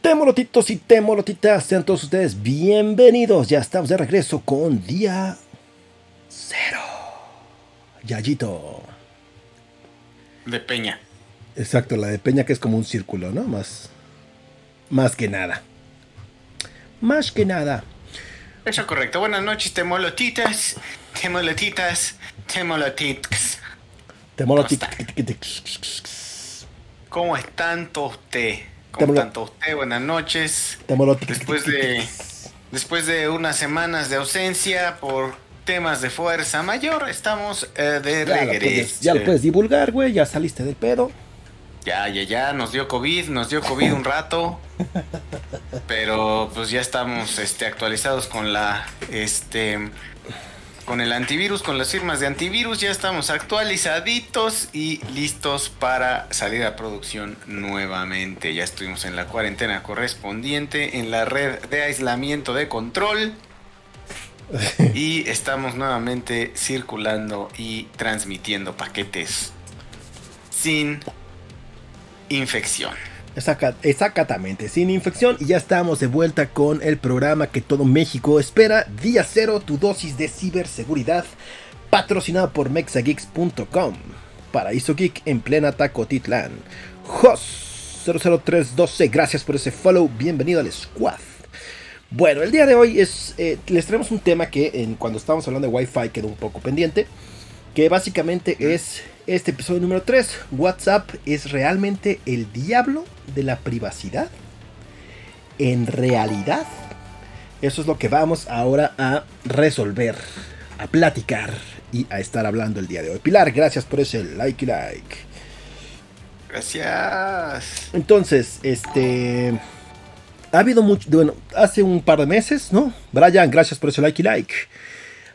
Temolotitos y temolotitas, sean todos ustedes bienvenidos. Ya estamos de regreso con día cero. Yayito. De Peña. Exacto, la de Peña que es como un círculo, ¿no? Más, más que nada. Más que nada. Eso correcto. Buenas noches, temolotitas, temolotitas, temolotitas. Temolotitas. ¿Cómo están todos ustedes? ¿Cómo están todos ustedes? Buenas noches. Después de, después de unas semanas de ausencia por temas de fuerza mayor, estamos eh, de Ya lo, regreso. puedes, ya lo puedes divulgar, güey. Ya saliste del pedo. Ya, ya, ya, nos dio COVID, nos dio COVID un rato. pero pues ya estamos este, actualizados con la este con el antivirus, con las firmas de antivirus, ya estamos actualizaditos y listos para salir a producción nuevamente. Ya estuvimos en la cuarentena correspondiente, en la red de aislamiento de control. y estamos nuevamente circulando y transmitiendo paquetes sin infección. Exacta- Exactamente, sin infección. Y ya estamos de vuelta con el programa que todo México espera, Día Cero, tu dosis de ciberseguridad, patrocinado por mexageeks.com, Paraíso Geek en plena Tacotitlán, Jos 00312, gracias por ese follow, bienvenido al squad. Bueno, el día de hoy es, eh, les traemos un tema que en, cuando estábamos hablando de Wi-Fi quedó un poco pendiente, que básicamente es este episodio número 3. WhatsApp es realmente el diablo de la privacidad. En realidad, eso es lo que vamos ahora a resolver, a platicar y a estar hablando el día de hoy. Pilar, gracias por ese like y like. Gracias. Entonces, este. Ha habido mucho. Bueno, hace un par de meses, ¿no? Brian, gracias por ese like y like.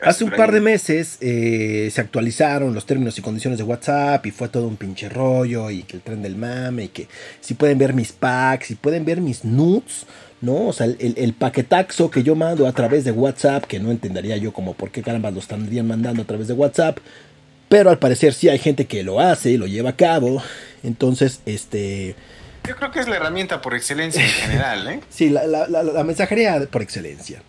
Hace un par de meses eh, se actualizaron los términos y condiciones de WhatsApp y fue todo un pinche rollo y que el tren del mame y que si pueden ver mis packs, si pueden ver mis nudes, ¿no? O sea, el, el- el paquetaxo que yo mando a través de WhatsApp, que no entendería yo como por qué caramba lo estarían mandando a través de WhatsApp, pero al parecer sí hay gente que lo hace y lo lleva a cabo. Entonces, este... Yo creo que es la herramienta por excelencia en general, ¿eh? Sí, la, la- la- la mensajería por excelencia.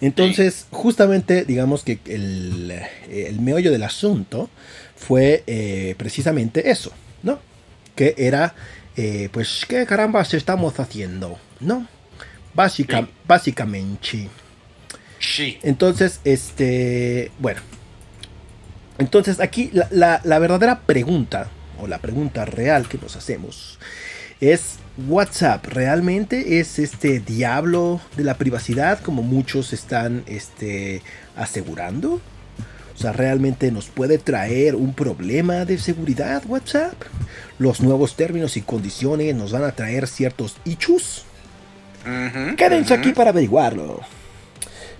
Entonces, justamente, digamos que el, el meollo del asunto fue eh, precisamente eso, ¿no? Que era, eh, pues, ¿qué carambas estamos haciendo? ¿No? Básica, Sí. Básicamente. Sí. Entonces, este, bueno. Entonces, aquí la verdadera pregunta, o la pregunta real que nos hacemos, es, ¿WhatsApp realmente es este diablo de la privacidad como muchos están este, asegurando? O sea, ¿realmente nos puede traer un problema de seguridad WhatsApp? ¿Los nuevos términos y condiciones nos van a traer ciertos issues? Ujú, Quédense aquí para averiguarlo.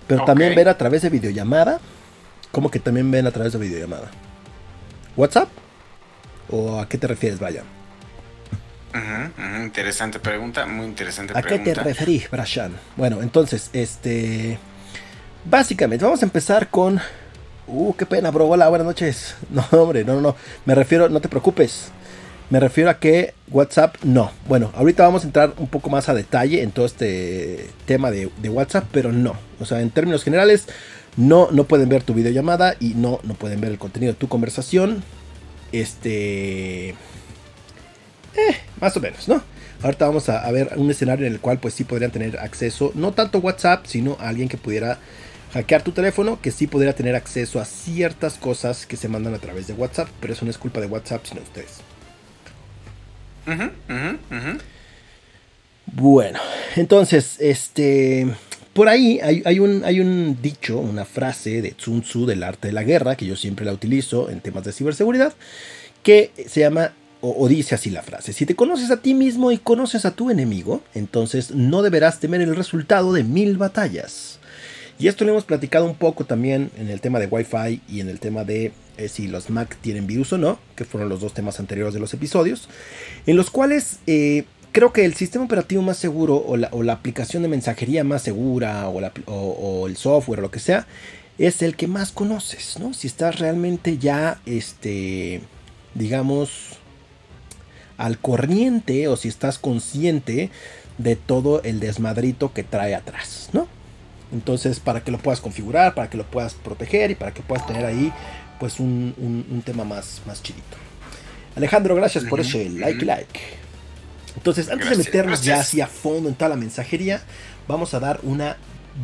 Pero también ven a través de videollamada. ¿Cómo que también ven a través de videollamada? ¿WhatsApp? ¿O a qué te refieres, vaya? Interesante pregunta, muy interesante ¿A qué te referís, Brashan? Bueno, entonces, este. Básicamente, vamos a empezar con. Uh, qué pena, bro. Hola, buenas noches. No, hombre, no, no, no. Me refiero, no te preocupes. Me refiero a que WhatsApp no. Bueno, ahorita vamos a entrar un poco más a detalle en todo este tema de, de WhatsApp, pero no. O sea, en términos generales, no, no pueden ver tu videollamada y no, no pueden ver el contenido de tu conversación. Este. Eh, más o menos, ¿no? Ahorita vamos a, a ver un escenario en el cual pues sí podrían tener acceso, no tanto WhatsApp, sino a alguien que pudiera hackear tu teléfono, que sí podría tener acceso a ciertas cosas que se mandan a través de WhatsApp, pero eso no es culpa de WhatsApp, sino de ustedes. Ujú, ujú, ujú. Bueno, entonces, este, por ahí hay, hay un, hay un dicho, una frase de Sun Tzu del arte de la guerra, que yo siempre la utilizo en temas de ciberseguridad, que se llama, o, dice así la frase, si te conoces a ti mismo y conoces a tu enemigo, entonces no deberás temer el resultado de mil batallas. Y esto lo hemos platicado un poco también en el tema de Wi-Fi y en el tema de eh, si los Mac tienen virus o no, que fueron los dos temas anteriores de los episodios, en los cuales eh, creo que el sistema operativo más seguro o la, aplicación de mensajería más segura o, o, el software o lo que sea es el que más conoces, ¿no? Si estás realmente ya, este, digamos, al corriente o si estás consciente de todo el desmadrito que trae atrás, ¿no? Entonces, para que lo puedas configurar, para que lo puedas proteger y para que puedas tener ahí, pues, un, tema más, más chidito. Alejandro, gracias por ese like, like. Entonces, antes de meternos ya así a fondo en toda la mensajería, vamos a dar una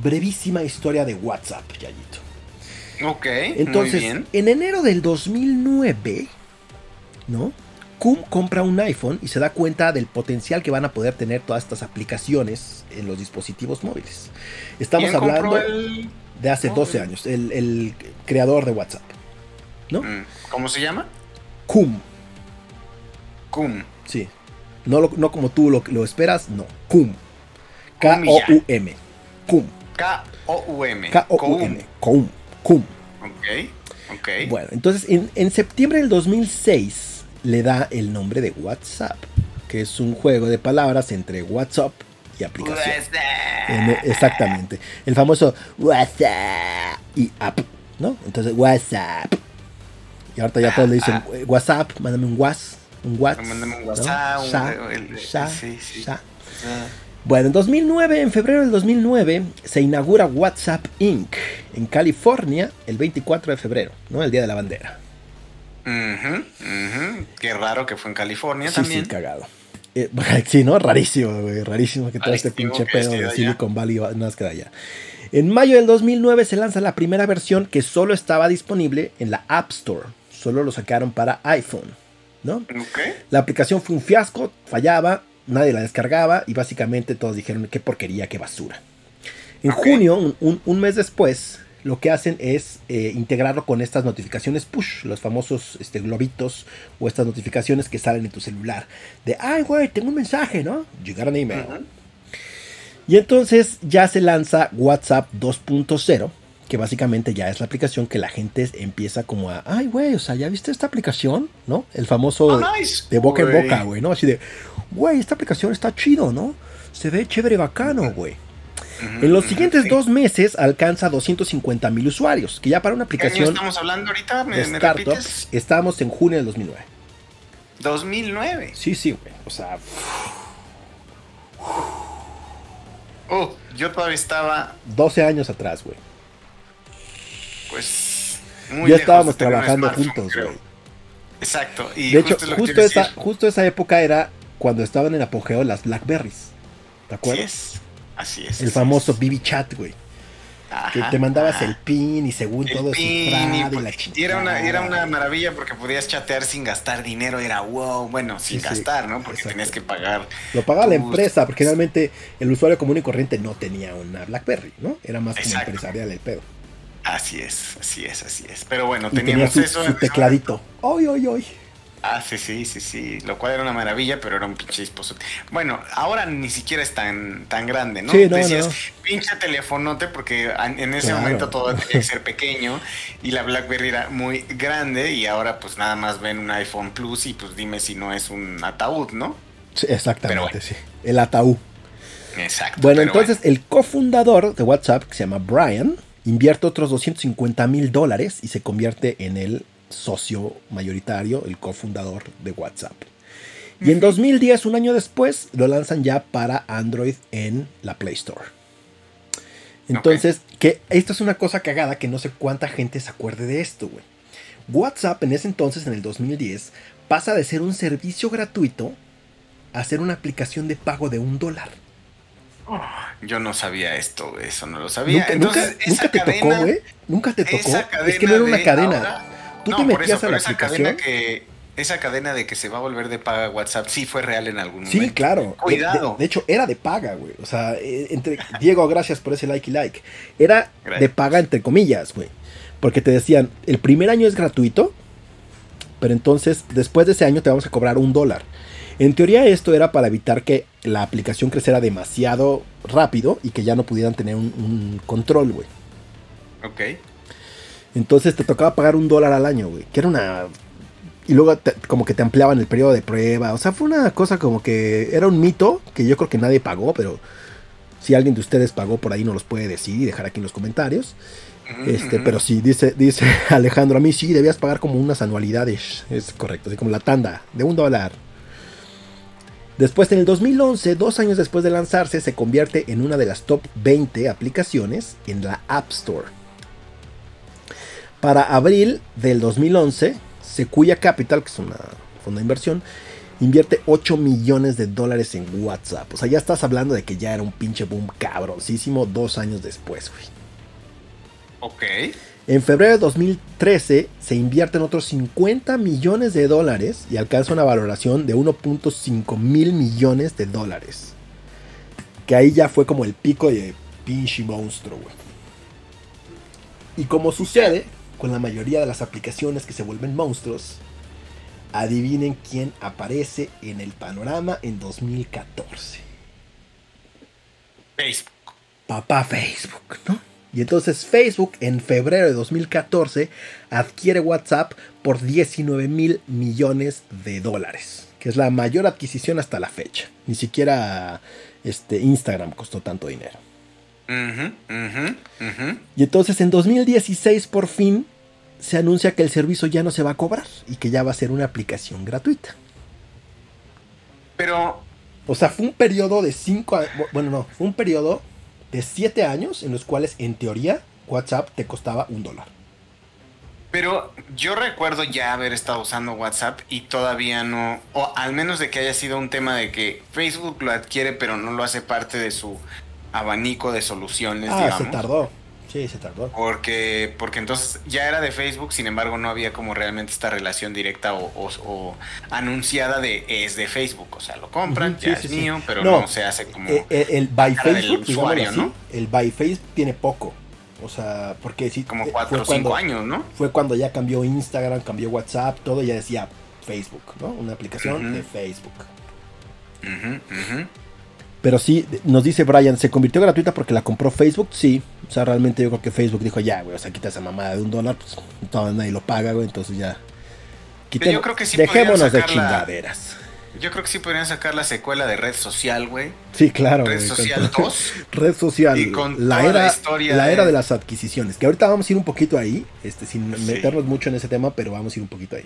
brevísima historia de WhatsApp, Yayito. Ok. Entonces, en enero del 2009, ¿no? Cum compra un iPhone y se da cuenta del potencial que van a poder tener todas estas aplicaciones en los dispositivos móviles. Estamos hablando de hace 12 años, el, creador de WhatsApp. ¿No? Mm, ¿Cómo se llama? Cum. Cum. Sí. No, no como tú lo, esperas, no. Cum. K-O-U-M. Cum. K-O-U-M. K-O-U-M. Ok. Ok. Bueno, entonces en, en septiembre del 2006 le da el nombre de WhatsApp, que es un juego de palabras entre WhatsApp y aplicación. exactamente. El famoso WhatsApp y app, ¿no? Entonces WhatsApp. Y ahorita ya todos le dicen WhatsApp, mándame un WhatsApp. Un WhatsApp. Mándame un WhatsApp. Bueno, en 2009, en febrero del 2009, se inaugura WhatsApp Inc. en California el 24 de febrero, ¿no? El Día de la Bandera. Qué raro que fue en California también. Sí, cagado. Eh, sí, ¿no? Rarísimo, güey. Rarísimo que todo este pinche pedo de Silicon Valley no queda allá. En mayo del 2009 se lanza la primera versión que solo estaba disponible en la App Store. Solo lo sacaron para iPhone, ¿no? La aplicación fue un fiasco, fallaba, nadie la descargaba y básicamente todos dijeron qué porquería, qué basura. En junio, un mes después, lo que hacen es eh, integrarlo con estas notificaciones push, los famosos este, globitos o estas notificaciones que salen en tu celular. De, ay, güey, tengo un mensaje, ¿no? Llegar a email. Y entonces ya se lanza WhatsApp 2.0, que básicamente ya es la aplicación que la gente empieza como a, ay, güey, o sea, ¿ya viste esta aplicación? ¿No? El famoso oh, de boca en boca, güey, ¿no? Así de, güey, esta aplicación está chido, ¿no? Se ve chévere bacano, güey en los siguientes dos meses alcanza 250 mil usuarios, que ya para una aplicación... ¿Qué estamos hablando ahorita? ¿Me, Estábamos en junio del 2009. 2009. Sí, sí, güey. O sea... Oh, yo todavía estaba... 12 años atrás, güey. Pues... Muy ya estábamos trabajando juntos, güey. Exacto. Y de hecho, justo, esa, justo esa época era cuando estaban en apogeo las Blackberries. ¿Te acuerdas? Así es. El famoso BB Chat, güey. que te mandabas el pin y según todo cifrado y, y, la y era una, era una maravilla porque podías chatear sin gastar dinero, era wow, bueno, sin gastar, ¿no? Porque tenías que pagar. Lo pagaba la empresa, porque realmente el usuario común y corriente no tenía una BlackBerry, ¿no? Era más como empresarial el pedo. Así es, así es, así es. Pero bueno, teníamos tenía su, Su tecladito. Hoy, hoy, hoy. Ah, sí, sí, sí, sí. Lo cual era una maravilla, pero era un pinche dispositivo. Bueno, ahora ni siquiera es tan, tan grande, ¿no? Sí, no, Decías, pinche telefonote, porque en ese momento todo tenía que ser pequeño y la Blackberry era muy grande y ahora pues nada más ven un iPhone Plus y pues dime si no es un ataúd, ¿no? Sí, exactamente, sí. El ataúd. Exacto. Bueno, entonces el cofundador de WhatsApp, que se llama Brian, invierte otros 250 mil dólares y se convierte en el socio mayoritario, el cofundador de WhatsApp. Y en 2010, un año después, lo lanzan ya para Android en la Play Store. Entonces, que esto es una cosa cagada que no sé cuánta gente se acuerde de esto, güey. WhatsApp en ese entonces, en el 2010, pasa de ser un servicio gratuito a ser una aplicación de pago de un dólar. yo no sabía esto, eso no lo sabía. Nunca, nunca, te tocó, güey. Nunca te tocó. Es que no era una cadena. Tú te metías a la aplicación. que, esa cadena de que se va a volver de paga WhatsApp sí fue real en algún momento. Sí, claro. Cuidado. De, hecho, era de paga, güey. O sea, eh, entre Diego, gracias por ese like y like. Era de paga entre comillas, güey. Porque te decían, el primer año es gratuito, pero entonces después de ese año te vamos a cobrar un dólar. En teoría esto era para evitar que la aplicación creciera demasiado rápido y que ya no pudieran tener un, un control, güey. Ok. Entonces te tocaba pagar un dólar al año, güey. Que era una. Y luego te- como que te ampliaban el periodo de prueba. O sea, fue una cosa como que era un mito que yo creo que nadie pagó, pero si alguien de ustedes pagó por ahí, nos los puede decir y dejar aquí en los comentarios. Este, Ujú. pero sí, dice, dice Alejandro, a mí sí, debías pagar como unas anualidades. Es correcto, así como la tanda de un dólar. Después, en el 2011, dos años después de lanzarse, se convierte en una de las top 20 aplicaciones en la App Store. Para abril del 2011, Sequoia Capital, que es una fondo de inversión, invierte 8 millones de dólares en WhatsApp. O sea, ya estás hablando de que ya era un pinche boom cabroncísimo dos años después, güey. Ok. En febrero de 2013 se invierten otros 50 millones de dólares y alcanza una valoración de 1.5 mil millones de dólares. Que ahí ya fue como el pico de pinche monstruo, güey. Y como sucede con la mayoría de las aplicaciones que se vuelven monstruos, adivinen quién aparece en el panorama en 2014. Facebook. papá Facebook, ¿no? Y entonces Facebook en febrero de 2014 adquiere WhatsApp por 19 mil millones de dólares, que es la mayor adquisición hasta la fecha. Ni siquiera este, Instagram costó tanto dinero. Y entonces en 2016 por fin se anuncia que el servicio ya no se va a cobrar y que ya va a ser una aplicación gratuita. Pero, O sea, fue un periodo de 5 bueno, no, fue un periodo de 7 años en los cuales en teoría WhatsApp te costaba un dólar. pero yo recuerdo ya haber estado usando WhatsApp y todavía no, o al menos de que haya sido un tema de que Facebook lo adquiere pero no lo hace parte de su abanico de soluciones, Ah, digamos. se tardó. Sí, se tardó. Porque, porque entonces ya era de Facebook, sin embargo no había como realmente esta relación directa o, o- o anunciada de es de Facebook. O sea, lo compran, ya sí, es sí, mío, pero No, no, se hace como... Eh, eh, el by Facebook, usuario, así, ¿no? el by Facebook tiene poco. O sea, porque sí. como eh, cuatro o cinco años, ¿no? Fue cuando ya cambió Instagram, cambió WhatsApp, todo ya decía Facebook, ¿no? Una aplicación de Facebook. Pero sí, nos dice Brian, ¿se convirtió gratuita porque la compró Facebook? Sí. O sea, realmente yo creo que Facebook dijo, ya, güey, o sea, quita esa mamada de un dólar, pues todo nadie lo paga, güey, entonces ya. Yo creo que sí dejémonos de la- chingaderas. Yo creo que sí podrían sacar la secuela de Red Social, güey. Sí, claro. Red güey, con Social todo- 2. Red social, Y con la toda era, la historia la de- era de las adquisiciones, que ahorita vamos a ir un poquito ahí, este, sin Sí. meternos mucho en ese tema, pero vamos a ir un poquito ahí.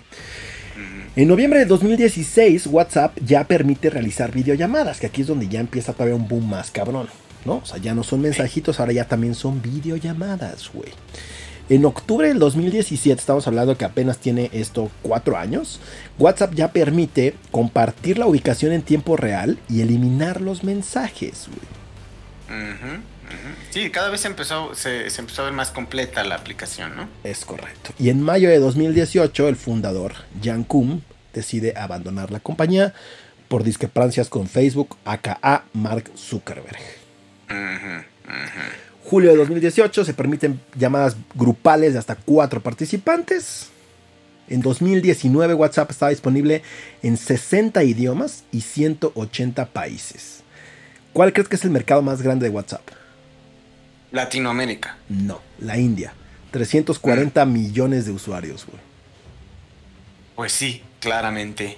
En noviembre de 2016, WhatsApp ya permite realizar videollamadas, que aquí es donde ya empieza todavía un boom más cabrón, ¿no? O sea, ya no son mensajitos, ahora ya también son videollamadas, güey. En octubre del 2017, estamos hablando que apenas tiene esto cuatro años, WhatsApp ya permite compartir la ubicación en tiempo real y eliminar los mensajes, güey. Ujú. Sí, cada vez se empezó, se, se empezó a ver más completa la aplicación, ¿no? Es correcto. Y en mayo de 2018, el fundador, Jan Koum, decide abandonar la compañía por discrepancias con Facebook, aka Mark Zuckerberg. Julio de 2018 se permiten llamadas grupales de hasta cuatro participantes. En 2019 WhatsApp estaba disponible en 60 idiomas y 180 países. ¿Cuál crees que es el mercado más grande de WhatsApp? Latinoamérica. No, la India. 340 millones de usuarios, güey. Pues sí, claramente.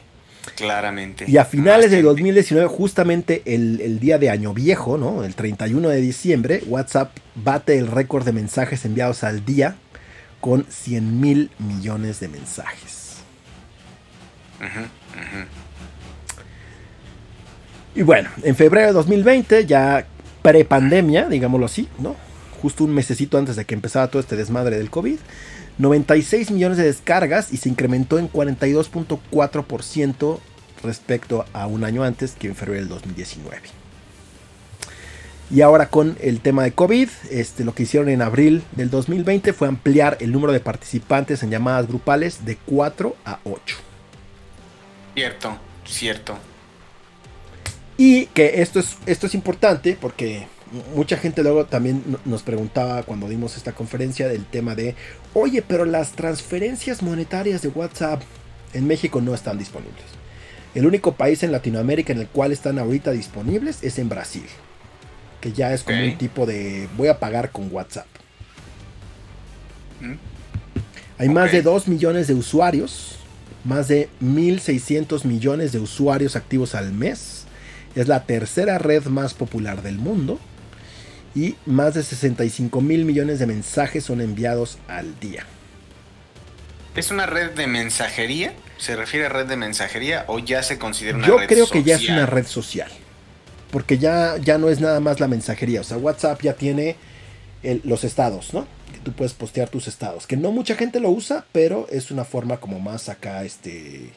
Claramente. Y a finales de gente. 2019, justamente el, el día de Año Viejo, ¿no? El 31 de diciembre, WhatsApp bate el récord de mensajes enviados al día con 100 mil millones de mensajes. Ujú, ujú. Y bueno, en febrero de 2020, ya pre-pandemia, digámoslo así, ¿no? Justo un mesecito antes de que empezara todo este desmadre del COVID, 96 millones de descargas y se incrementó en 42.4% respecto a un año antes que en febrero del 2019. Y ahora con el tema de COVID, este, lo que hicieron en abril del 2020 fue ampliar el número de participantes en llamadas grupales de 4 a 8. Cierto, cierto. Y que esto es, esto es importante porque mucha gente luego también no- nos preguntaba cuando dimos esta conferencia del tema de, oye, pero las transferencias monetarias de WhatsApp en México no están disponibles. El único país en Latinoamérica en el cual están ahorita disponibles es en Brasil. Que ya es como un tipo de voy a pagar con WhatsApp. Mm. Hay más de 2 millones de usuarios, más de 1.600 millones de usuarios activos al mes. Es la tercera red más popular del mundo. Y más de 65 mil millones de mensajes son enviados al día. ¿Es una red de mensajería? ¿Se refiere a red de mensajería o ya se considera una Yo red social? Yo creo que ya es una red social. Porque ya, ya no es nada más la mensajería. O sea, WhatsApp ya tiene los estados, ¿no? Que tú puedes postear tus estados. Que no mucha gente lo usa, pero es una forma como más acá, este,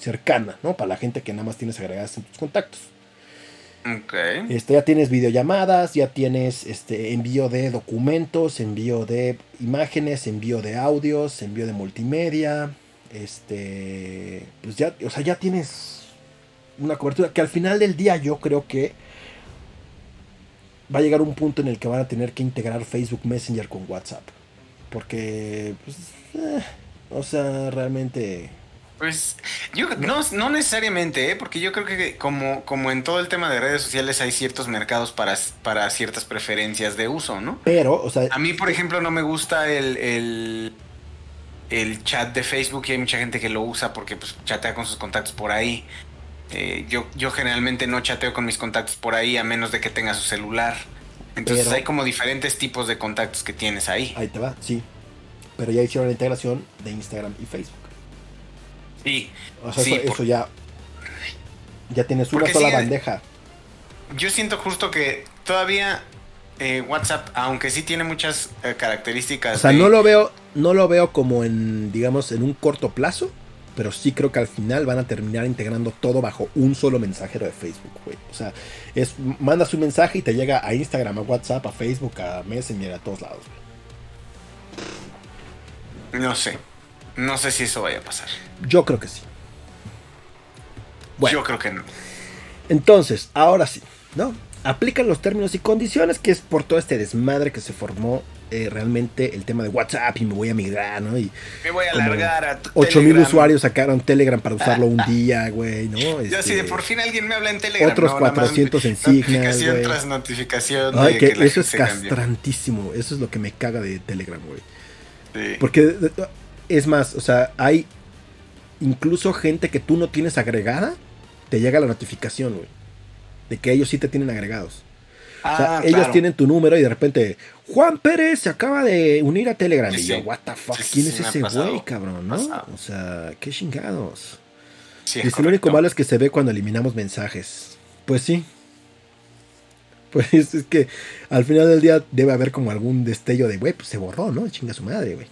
cercana, ¿no? Para la gente que nada más tienes agregadas en tus contactos. Okay. Este, ya tienes videollamadas, ya tienes este, envío de documentos, envío de imágenes, envío de audios, envío de multimedia. Este, pues ya, o sea, ya tienes una cobertura que al final del día yo creo que va a llegar un punto en el que van a tener que integrar Facebook Messenger con WhatsApp. Porque, pues, eh, o sea, realmente pues yo no, no necesariamente, ¿eh? porque yo creo que como, como en todo el tema de redes sociales hay ciertos mercados para, para ciertas preferencias de uso, ¿no? Pero, o sea... A mí, por ejemplo, no me gusta el, el, chat de Facebook y hay mucha gente que lo usa porque pues, chatea con sus contactos por ahí. Eh, yo, yo generalmente no chateo con mis contactos por ahí a menos de que tenga su celular. Entonces hay como diferentes tipos de contactos que tienes ahí. Ahí te va, sí. Pero ya hicieron la integración de Instagram y Facebook. Sí. O sea, eso, ya. Ya tienes una sola bandeja. Yo siento justo que todavía eh, WhatsApp, aunque sí tiene muchas eh, características. O sea, no lo veo, no lo veo como en, digamos, en un corto plazo. Pero sí creo que al final van a terminar integrando todo bajo un solo mensajero de Facebook, güey. O sea, es mandas un mensaje y te llega a Instagram, a WhatsApp, a Facebook, a Messenger, a todos lados, güey. No sé. No sé si eso vaya a pasar. Yo creo que sí. Bueno, Yo creo que no. Entonces, ahora sí, ¿no? Aplican los términos y condiciones, que es por todo este desmadre que se formó eh, realmente el tema de WhatsApp y me voy a migrar, ¿no? Y me voy a alargar a tu 8000 usuarios sacaron Telegram para usarlo un día, güey, ¿no? Yo sí, de este, por fin alguien me habla en Telegram. Otros 400 en Signal, Notificación tras notificación. Ay, que, eso es castrantísimo. Eso es lo que me caga de Telegram, güey. Sí. Porque es más, o sea, hay incluso gente que tú no tienes agregada, te llega la notificación, güey. De que ellos sí te tienen agregados. o sea, ah, ellos tienen tu número y de repente, Juan Pérez se acaba de unir a Telegram. y yo, what the fuck, ¿quién es ese güey, cabrón? ¿No? O sea, qué chingados. Y lo único malo es que se ve cuando eliminamos mensajes. Pues sí. Pues es que al final del día debe haber como algún destello de, güey, pues se borró, ¿no? Chinga su madre, güey.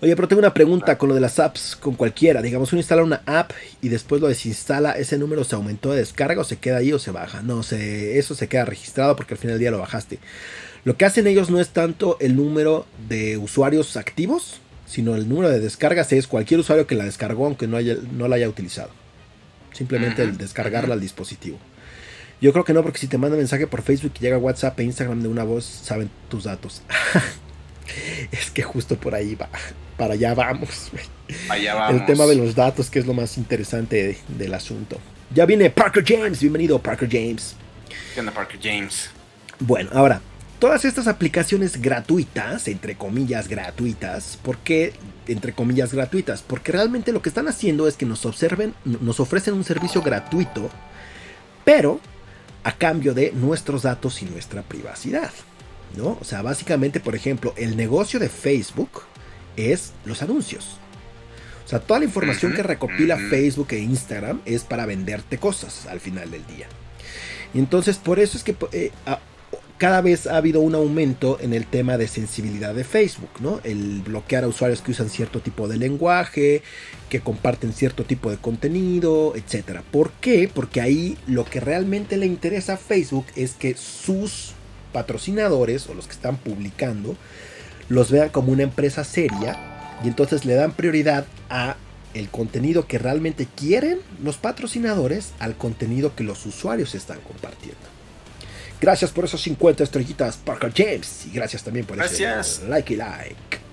Oye, pero tengo una pregunta con lo de las apps, con cualquiera. Digamos, uno instala una app y después lo desinstala, ¿ese número se aumentó de descarga o se queda ahí o se baja? No, sé, eso se queda registrado porque al final del día lo bajaste. Lo que hacen ellos no es tanto el número de usuarios activos, sino el número de descargas es cualquier usuario que la descargó aunque no, haya, no la haya utilizado. Simplemente el descargarla al dispositivo. Yo creo que no, porque si te manda mensaje por Facebook y llega WhatsApp e Instagram de una voz, saben tus datos. es que justo por ahí va para allá vamos. Allá vamos. El tema de los datos, que es lo más interesante del asunto. Ya viene Parker James. Bienvenido, Parker James. ¿Qué onda, Parker James? Bueno, ahora, todas estas aplicaciones gratuitas, entre comillas gratuitas, ¿por qué entre comillas gratuitas? Porque realmente lo que están haciendo es que nos observen, nos ofrecen un servicio gratuito, pero a cambio de nuestros datos y nuestra privacidad. ¿No? O sea, básicamente, por ejemplo, el negocio de Facebook es los anuncios. O sea, toda la información que recopila Facebook e Instagram es para venderte cosas al final del día. Y entonces por eso es que eh, cada vez ha habido un aumento en el tema de sensibilidad de Facebook, ¿no? El bloquear a usuarios que usan cierto tipo de lenguaje, que comparten cierto tipo de contenido, etc. ¿Por qué? Porque ahí lo que realmente le interesa a Facebook es que sus patrocinadores o los que están publicando los vean como una empresa seria y entonces le dan prioridad a el contenido que realmente quieren los patrocinadores al contenido que los usuarios están compartiendo. Gracias por esos 50 estrellitas, Parker James. Y gracias también por ese like y like.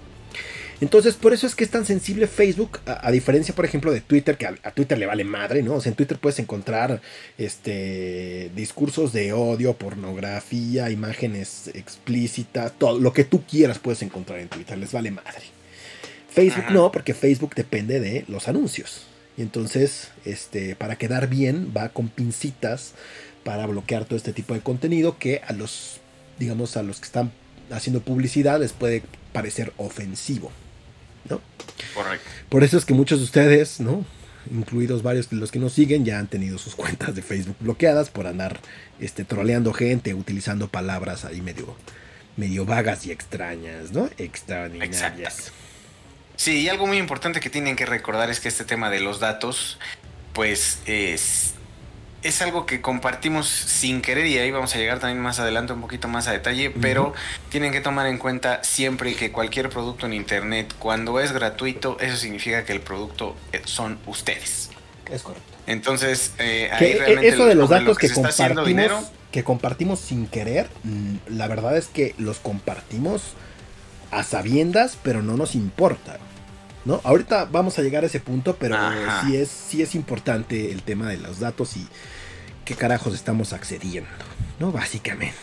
Entonces, por eso es que es tan sensible Facebook, a, diferencia, por ejemplo, de Twitter, que a, Twitter le vale madre, ¿no? O sea, en Twitter puedes encontrar este discursos de odio, pornografía, imágenes explícitas, todo lo que tú quieras puedes encontrar en Twitter, les vale madre. Facebook no, porque Facebook depende de los anuncios. Y entonces, este, para quedar bien, va con pincitas para bloquear todo este tipo de contenido que a los, digamos, a los que están haciendo publicidad les puede parecer ofensivo. ¿No? Correcto. Por eso es que muchos de ustedes, ¿no? incluidos varios de los que nos siguen, ya han tenido sus cuentas de Facebook bloqueadas por andar este, troleando gente, utilizando palabras ahí medio, medio vagas y extrañas, ¿no? Extraordinarias. Sí, y algo muy importante que tienen que recordar es que este tema de los datos, pues es es algo que compartimos sin querer y ahí vamos a llegar también más adelante un poquito más a detalle, pero tienen que tomar en cuenta siempre que cualquier producto en internet, cuando es gratuito, eso significa que el producto eh, son ustedes. Es correcto. Entonces, eh, ahí eh, realmente eso de los datos que, compartimos, que compartimos sin querer, mm, la verdad es que los compartimos a sabiendas, pero no nos importa. ¿no? Ahorita vamos a llegar a ese punto, pero sí es, sí es importante el tema de los datos y qué carajos estamos accediendo, ¿no? Básicamente.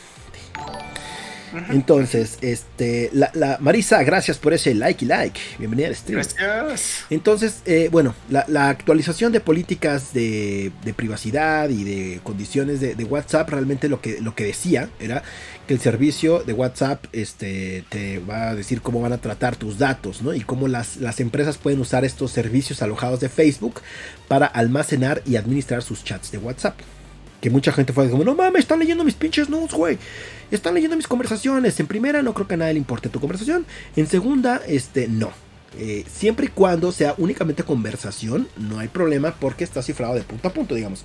Entonces, este, la, Marisa, gracias por ese like y like. Bienvenida al stream. Gracias. Entonces, eh, bueno, la, actualización de políticas de, privacidad y de condiciones de, WhatsApp, realmente lo que, lo que decía era que el servicio de WhatsApp este, te va a decir cómo van a tratar tus datos, ¿no? Y cómo las, las empresas pueden usar estos servicios alojados de Facebook para almacenar y administrar sus chats de WhatsApp. Que mucha gente fue como, no mames, están leyendo mis pinches notes, güey. Están leyendo mis conversaciones. En primera, no creo que a nadie le importe tu conversación. En segunda, este, no. Eh, siempre y cuando sea únicamente conversación, no hay problema porque está cifrado de punto a punto, digamos.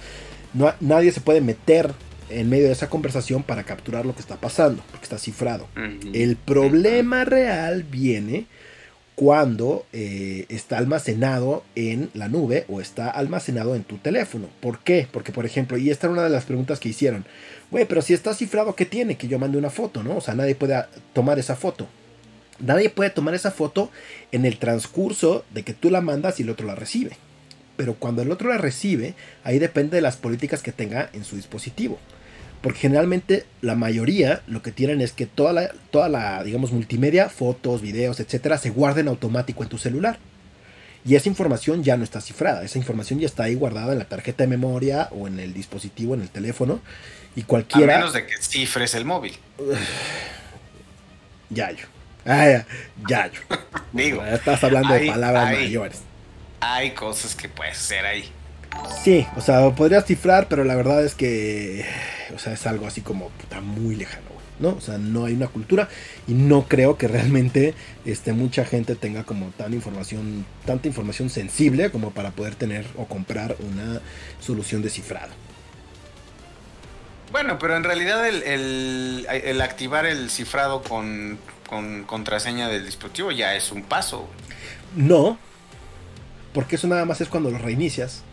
No, nadie se puede meter en medio de esa conversación para capturar lo que está pasando, porque está cifrado. El problema real viene cuando eh, está almacenado en la nube o está almacenado en tu teléfono. ¿Por qué? Porque, por ejemplo, y esta era una de las preguntas que hicieron, güey, pero si está cifrado, ¿qué tiene? Que yo mande una foto, ¿no? O sea, nadie puede tomar esa foto. Nadie puede tomar esa foto en el transcurso de que tú la mandas y el otro la recibe. Pero cuando el otro la recibe, ahí depende de las políticas que tenga en su dispositivo. Porque generalmente la mayoría lo que tienen es que toda la, toda la, digamos, multimedia, fotos, videos, etcétera, se guarden automático en tu celular. Y esa información ya no está cifrada, esa información ya está ahí guardada en la tarjeta de memoria o en el dispositivo, en el teléfono. Y cualquiera. A menos de que cifres el móvil. Yayo. Ah, ya, yo. Digo. estás hablando de palabras mayores. Hay cosas que puedes hacer ahí. Sí, o sea, podrías cifrar, pero la verdad es que, o sea, es algo así como puta muy lejano, ¿no? O sea, no hay una cultura y no creo que realmente este, mucha gente tenga como tan información, tanta información sensible como para poder tener o comprar una solución de cifrado. Bueno, pero en realidad el, activar el cifrado con, con contraseña del dispositivo ya es un paso. No, porque eso nada más es cuando lo reinicias.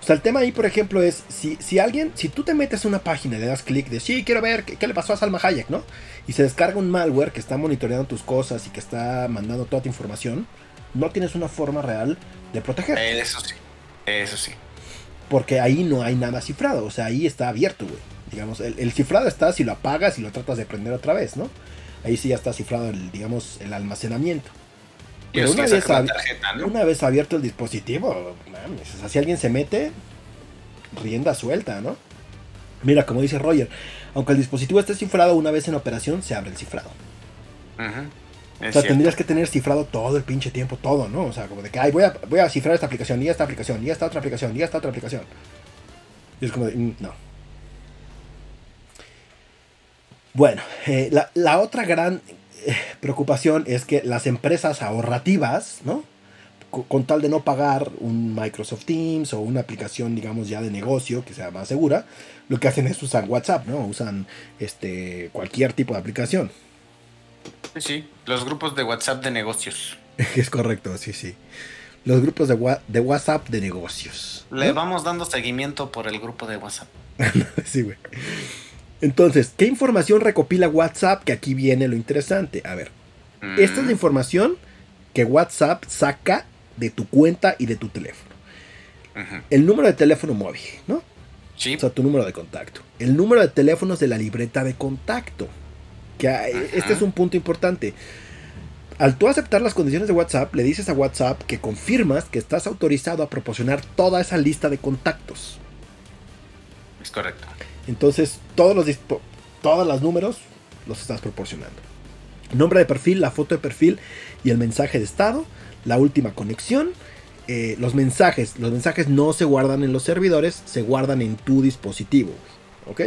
O sea, el tema ahí, por ejemplo, es si, si alguien, si tú te metes a una página y le das clic de sí, quiero ver qué, le pasó a Salma Hayek, ¿no? Y se descarga un malware que está monitoreando tus cosas y que está mandando toda tu información, no tienes una forma real de proteger. Eso sí, eso sí. Porque ahí no hay nada cifrado, o sea, ahí está abierto, güey. Digamos, el, cifrado está si lo apagas y lo tratas de prender otra vez, ¿no? Ahí sí ya está cifrado el, digamos, el almacenamiento. Pero una vez, una vez abierto el dispositivo, mames, o sea, si alguien se mete, rienda suelta, ¿no? Mira, como dice Roger, aunque el dispositivo esté cifrado una vez en operación, se abre el cifrado. O sea, tendrías que tener cifrado todo el pinche tiempo, todo, ¿no? O sea, como de que, ay, voy a, voy a cifrar esta aplicación, y esta aplicación, y esta otra aplicación, y esta otra aplicación. Y es como de, mm, no. Bueno, eh, la, la, otra gran preocupación es que las empresas ahorrativas, ¿no? Con tal de no pagar un Microsoft Teams o una aplicación, digamos, ya de negocio que sea más segura, lo que hacen es usar WhatsApp, ¿no? Usan este, cualquier tipo de aplicación. Sí, los grupos de WhatsApp de negocios. es correcto, sí, sí. Los grupos de, de WhatsApp de negocios. Le vamos dando seguimiento por el grupo de WhatsApp. sí, güey. Entonces, ¿qué información recopila WhatsApp? Que aquí viene lo interesante. A ver, esta es la mm. información que WhatsApp saca de tu cuenta y de tu teléfono. El número de teléfono móvil, ¿no? Sí. O sea, tu número de contacto. El número de teléfonos de la libreta de contacto. Que este es un punto importante. Al tú aceptar las condiciones de WhatsApp, le dices a WhatsApp que confirmas que estás autorizado a proporcionar toda esa lista de contactos. Es correcto. Entonces, todos los, todos los números los estás proporcionando. Nombre de perfil, la foto de perfil y el mensaje de estado, la última conexión. Eh, los mensajes, los mensajes no se guardan en los servidores, se guardan en tu dispositivo. ¿Ok?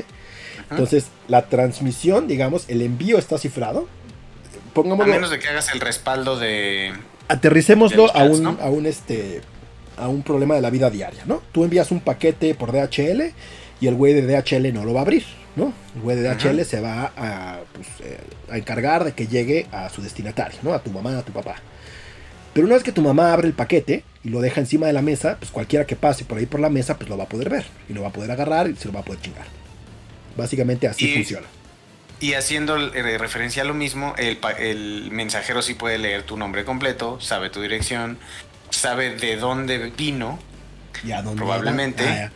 Entonces, la transmisión, digamos, el envío está cifrado. Pongámoslo, a menos de que hagas el respaldo de. Aterricémoslo a, un, a un este a un problema de la vida diaria, ¿no? Tú envías un paquete por DHL y el güey de DHL no lo va a abrir, ¿no? El güey de DHL se va pues, eh, a, encargar de que llegue a su destinatario, ¿no? A tu mamá, a tu papá. Pero una vez que tu mamá abre el paquete y lo deja encima de la mesa, pues cualquiera que pase por ahí por la mesa, pues lo va a poder ver y lo va a poder agarrar y se lo va a poder chingar. Básicamente así funciona. Y haciendo eh, referencia a lo mismo, el, el, mensajero sí puede leer tu nombre completo, sabe tu dirección, sabe de dónde vino, y a dónde probablemente, ah,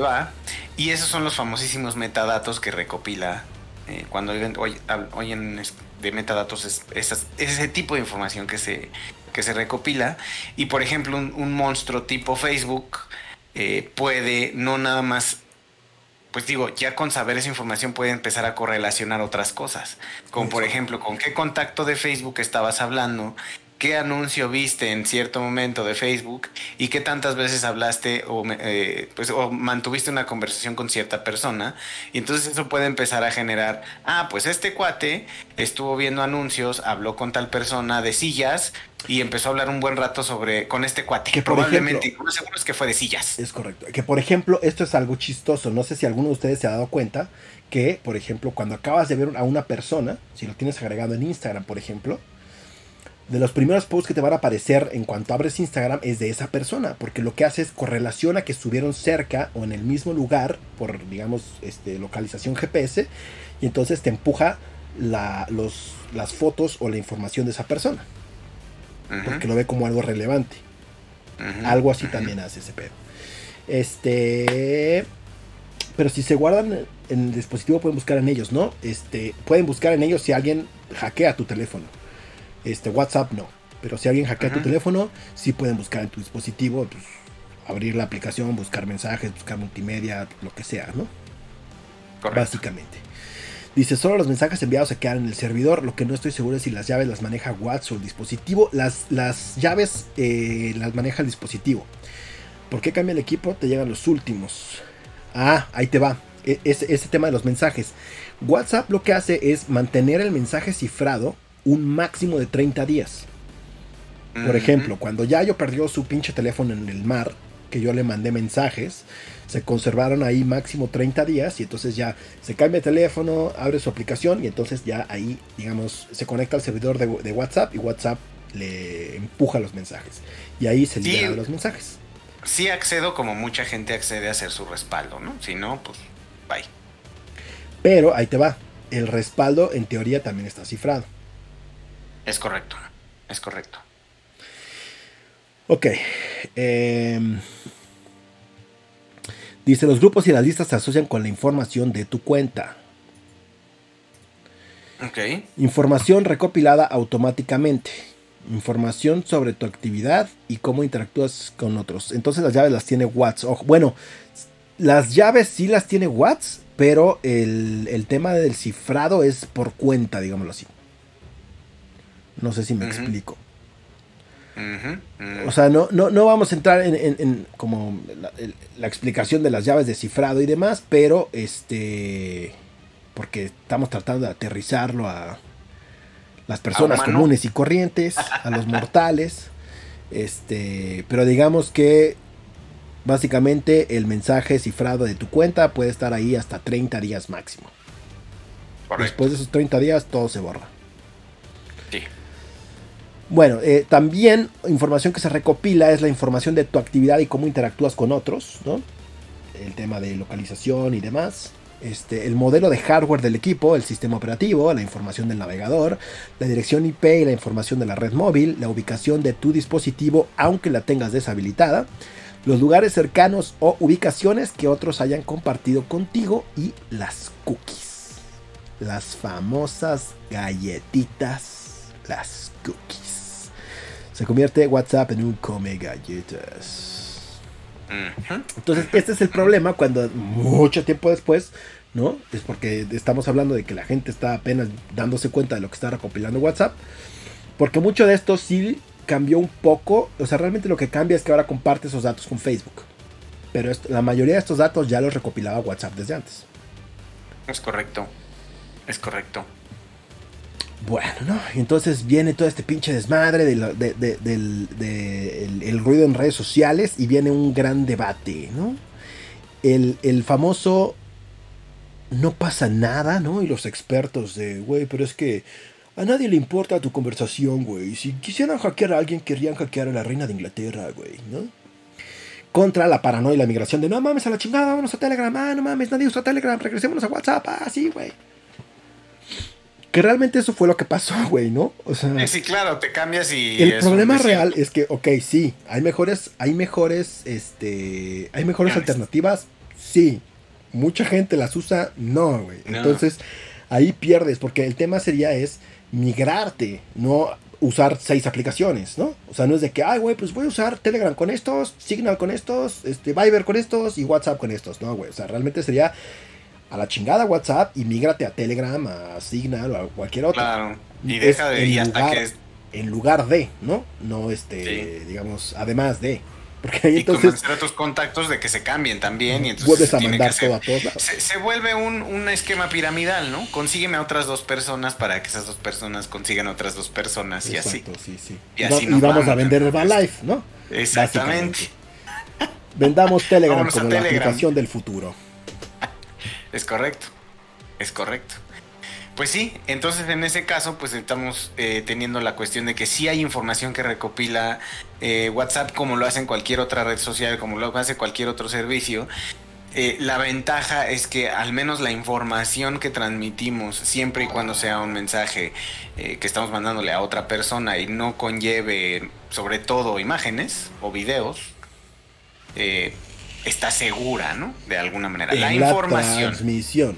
va. Y esos son los famosísimos metadatos que recopila eh, cuando oyen, de metadatos es, ese tipo de información que se, que se recopila. Y por ejemplo, un, monstruo tipo Facebook eh, puede no nada más pues digo, ya con saber esa información puede empezar a correlacionar otras cosas. Como por ejemplo, con qué contacto de Facebook estabas hablando qué anuncio viste en cierto momento de Facebook y qué tantas veces hablaste o, eh, pues, o mantuviste una conversación con cierta persona. Y entonces eso puede empezar a generar, ah, pues este cuate estuvo viendo anuncios, habló con tal persona de sillas y empezó a hablar un buen rato sobre con este cuate. Que probablemente, ejemplo, seguro es que fue de sillas. Es correcto. Que por ejemplo, esto es algo chistoso. No sé si alguno de ustedes se ha dado cuenta que, por ejemplo, cuando acabas de ver a una persona, si lo tienes agregado en Instagram, por ejemplo, de los primeros posts que te van a aparecer en cuanto abres Instagram es de esa persona, porque lo que hace es correlaciona que estuvieron cerca o en el mismo lugar por, digamos, este, localización GPS, y entonces te empuja la, los, las fotos o la información de esa persona, porque lo ve como algo relevante. Algo así también hace ese pedo. Este. Pero si se guardan en el dispositivo, pueden buscar en ellos, ¿no? Este, pueden buscar en ellos si alguien hackea tu teléfono. Este, WhatsApp no. Pero si alguien hackea tu teléfono, sí pueden buscar en tu dispositivo, pues, abrir la aplicación, buscar mensajes, buscar multimedia, lo que sea, ¿no? Básicamente. Dice, solo los mensajes enviados se quedan en el servidor. Lo que no estoy seguro es si las llaves las maneja WhatsApp o el dispositivo. Las, las llaves eh, las maneja el dispositivo. ¿Por qué cambia el equipo? Te llegan los últimos. Ah, ahí te va. E, ese, ese tema de los mensajes. WhatsApp lo que hace es mantener el mensaje cifrado un máximo de 30 días. Por ejemplo, cuando Yayo perdió su pinche teléfono en el mar, que yo le mandé mensajes, se conservaron ahí máximo 30 días y entonces ya se cambia el teléfono, abre su aplicación y entonces ya ahí, digamos, se conecta al servidor de, WhatsApp y WhatsApp le empuja los mensajes. Y ahí se liberan los mensajes. Sí accedo como mucha gente accede a hacer su respaldo, ¿no? Si no, pues bye. Pero ahí te va. El respaldo en teoría también está cifrado. Es correcto, es correcto. Ok. Em, dice, los grupos y las listas se asocian con la información de tu cuenta. Ok. Información recopilada automáticamente. Información sobre tu actividad y cómo interactúas con otros. Entonces las llaves las tiene WhatsApp. bueno, las llaves sí las tiene WhatsApp, pero el, el tema del cifrado es por cuenta, digámoslo así. No sé si me explico. O sea, no, no, vamos a entrar en, como la, explicación de las llaves de cifrado y demás, pero este. Porque estamos tratando de aterrizarlo a las personas comunes y corrientes, a los mortales. Este. Pero digamos que básicamente el mensaje cifrado de tu cuenta puede estar ahí hasta 30 días máximo. Después de esos 30 días todo se borra. Bueno, eh, también información que se recopila es la información de tu actividad y cómo interactúas con otros, ¿no? El tema de localización y demás. este, el modelo de hardware del equipo, el sistema operativo, la información del navegador, la dirección IP y la información de la red móvil, la ubicación de tu dispositivo aunque la tengas deshabilitada, los lugares cercanos o ubicaciones que otros hayan compartido contigo y las cookies. Las famosas galletitas, las cookies. Se convierte WhatsApp en un come galletas. Entonces, este es el problema cuando mucho tiempo después, ¿no? Es porque estamos hablando de que la gente está apenas dándose cuenta de lo que está recopilando WhatsApp. Porque mucho de esto sí cambió un poco. O sea, realmente lo que cambia es que ahora comparte esos datos con Facebook. Pero la mayoría de estos datos ya los recopilaba WhatsApp desde antes. Es correcto. Es correcto. Bueno, ¿no? Y entonces viene todo este pinche desmadre del el, ruido en redes sociales y viene un gran debate, ¿no? El, el famoso no pasa nada, ¿no? Y los expertos de, güey, pero es que a nadie le importa tu conversación, güey. Si quisieran hackear a alguien, querrían hackear a la reina de Inglaterra, güey, ¿no? Contra la paranoia y la migración de, no mames a la chingada, vámonos a Telegram, ah, no mames, nadie usa Telegram, regresémonos a WhatsApp, ah, sí, güey. Que realmente eso fue lo que pasó, güey, ¿no? O sea, sí, claro, te cambias y. El problema real es que, ok, sí, hay mejores, hay mejores, este, hay mejores alternativas, sí. Mucha gente las usa, no, güey. Entonces, ahí pierdes, porque el tema sería es migrarte, no usar seis aplicaciones, ¿no? O sea, no es de que, ay, güey, pues voy a usar Telegram con estos, Signal con estos, este, Viber con estos y WhatsApp con estos, ¿no, güey? O sea, realmente sería a la chingada WhatsApp y mígrate a Telegram, a Signal o a cualquier otro. Claro. Y deja de en lugar, en lugar de, ¿no? No este, digamos, además de. Porque ahí y entonces. a tus contactos de que se cambien también. Y entonces vuelves a mandar todo a todos Se, se, vuelve un, un, esquema piramidal, ¿no? Consígueme a otras dos personas para que esas dos personas consigan otras dos personas y así. Sí, sí. Y, así y vamos a vender Herbalife, ¿no? Exactamente. Vendamos Telegram como la aplicación del futuro. Es correcto, es correcto. Pues sí, entonces en ese caso pues estamos eh, teniendo la cuestión de que sí hay información que recopila eh, WhatsApp como lo hace en cualquier otra red social, como lo hace cualquier otro servicio. Eh, la ventaja es que al menos la información que transmitimos, siempre y cuando sea un mensaje que estamos mandándole a otra persona y no conlleve sobre todo imágenes o videos, está segura, ¿no? De alguna manera. la, información. Transmisión.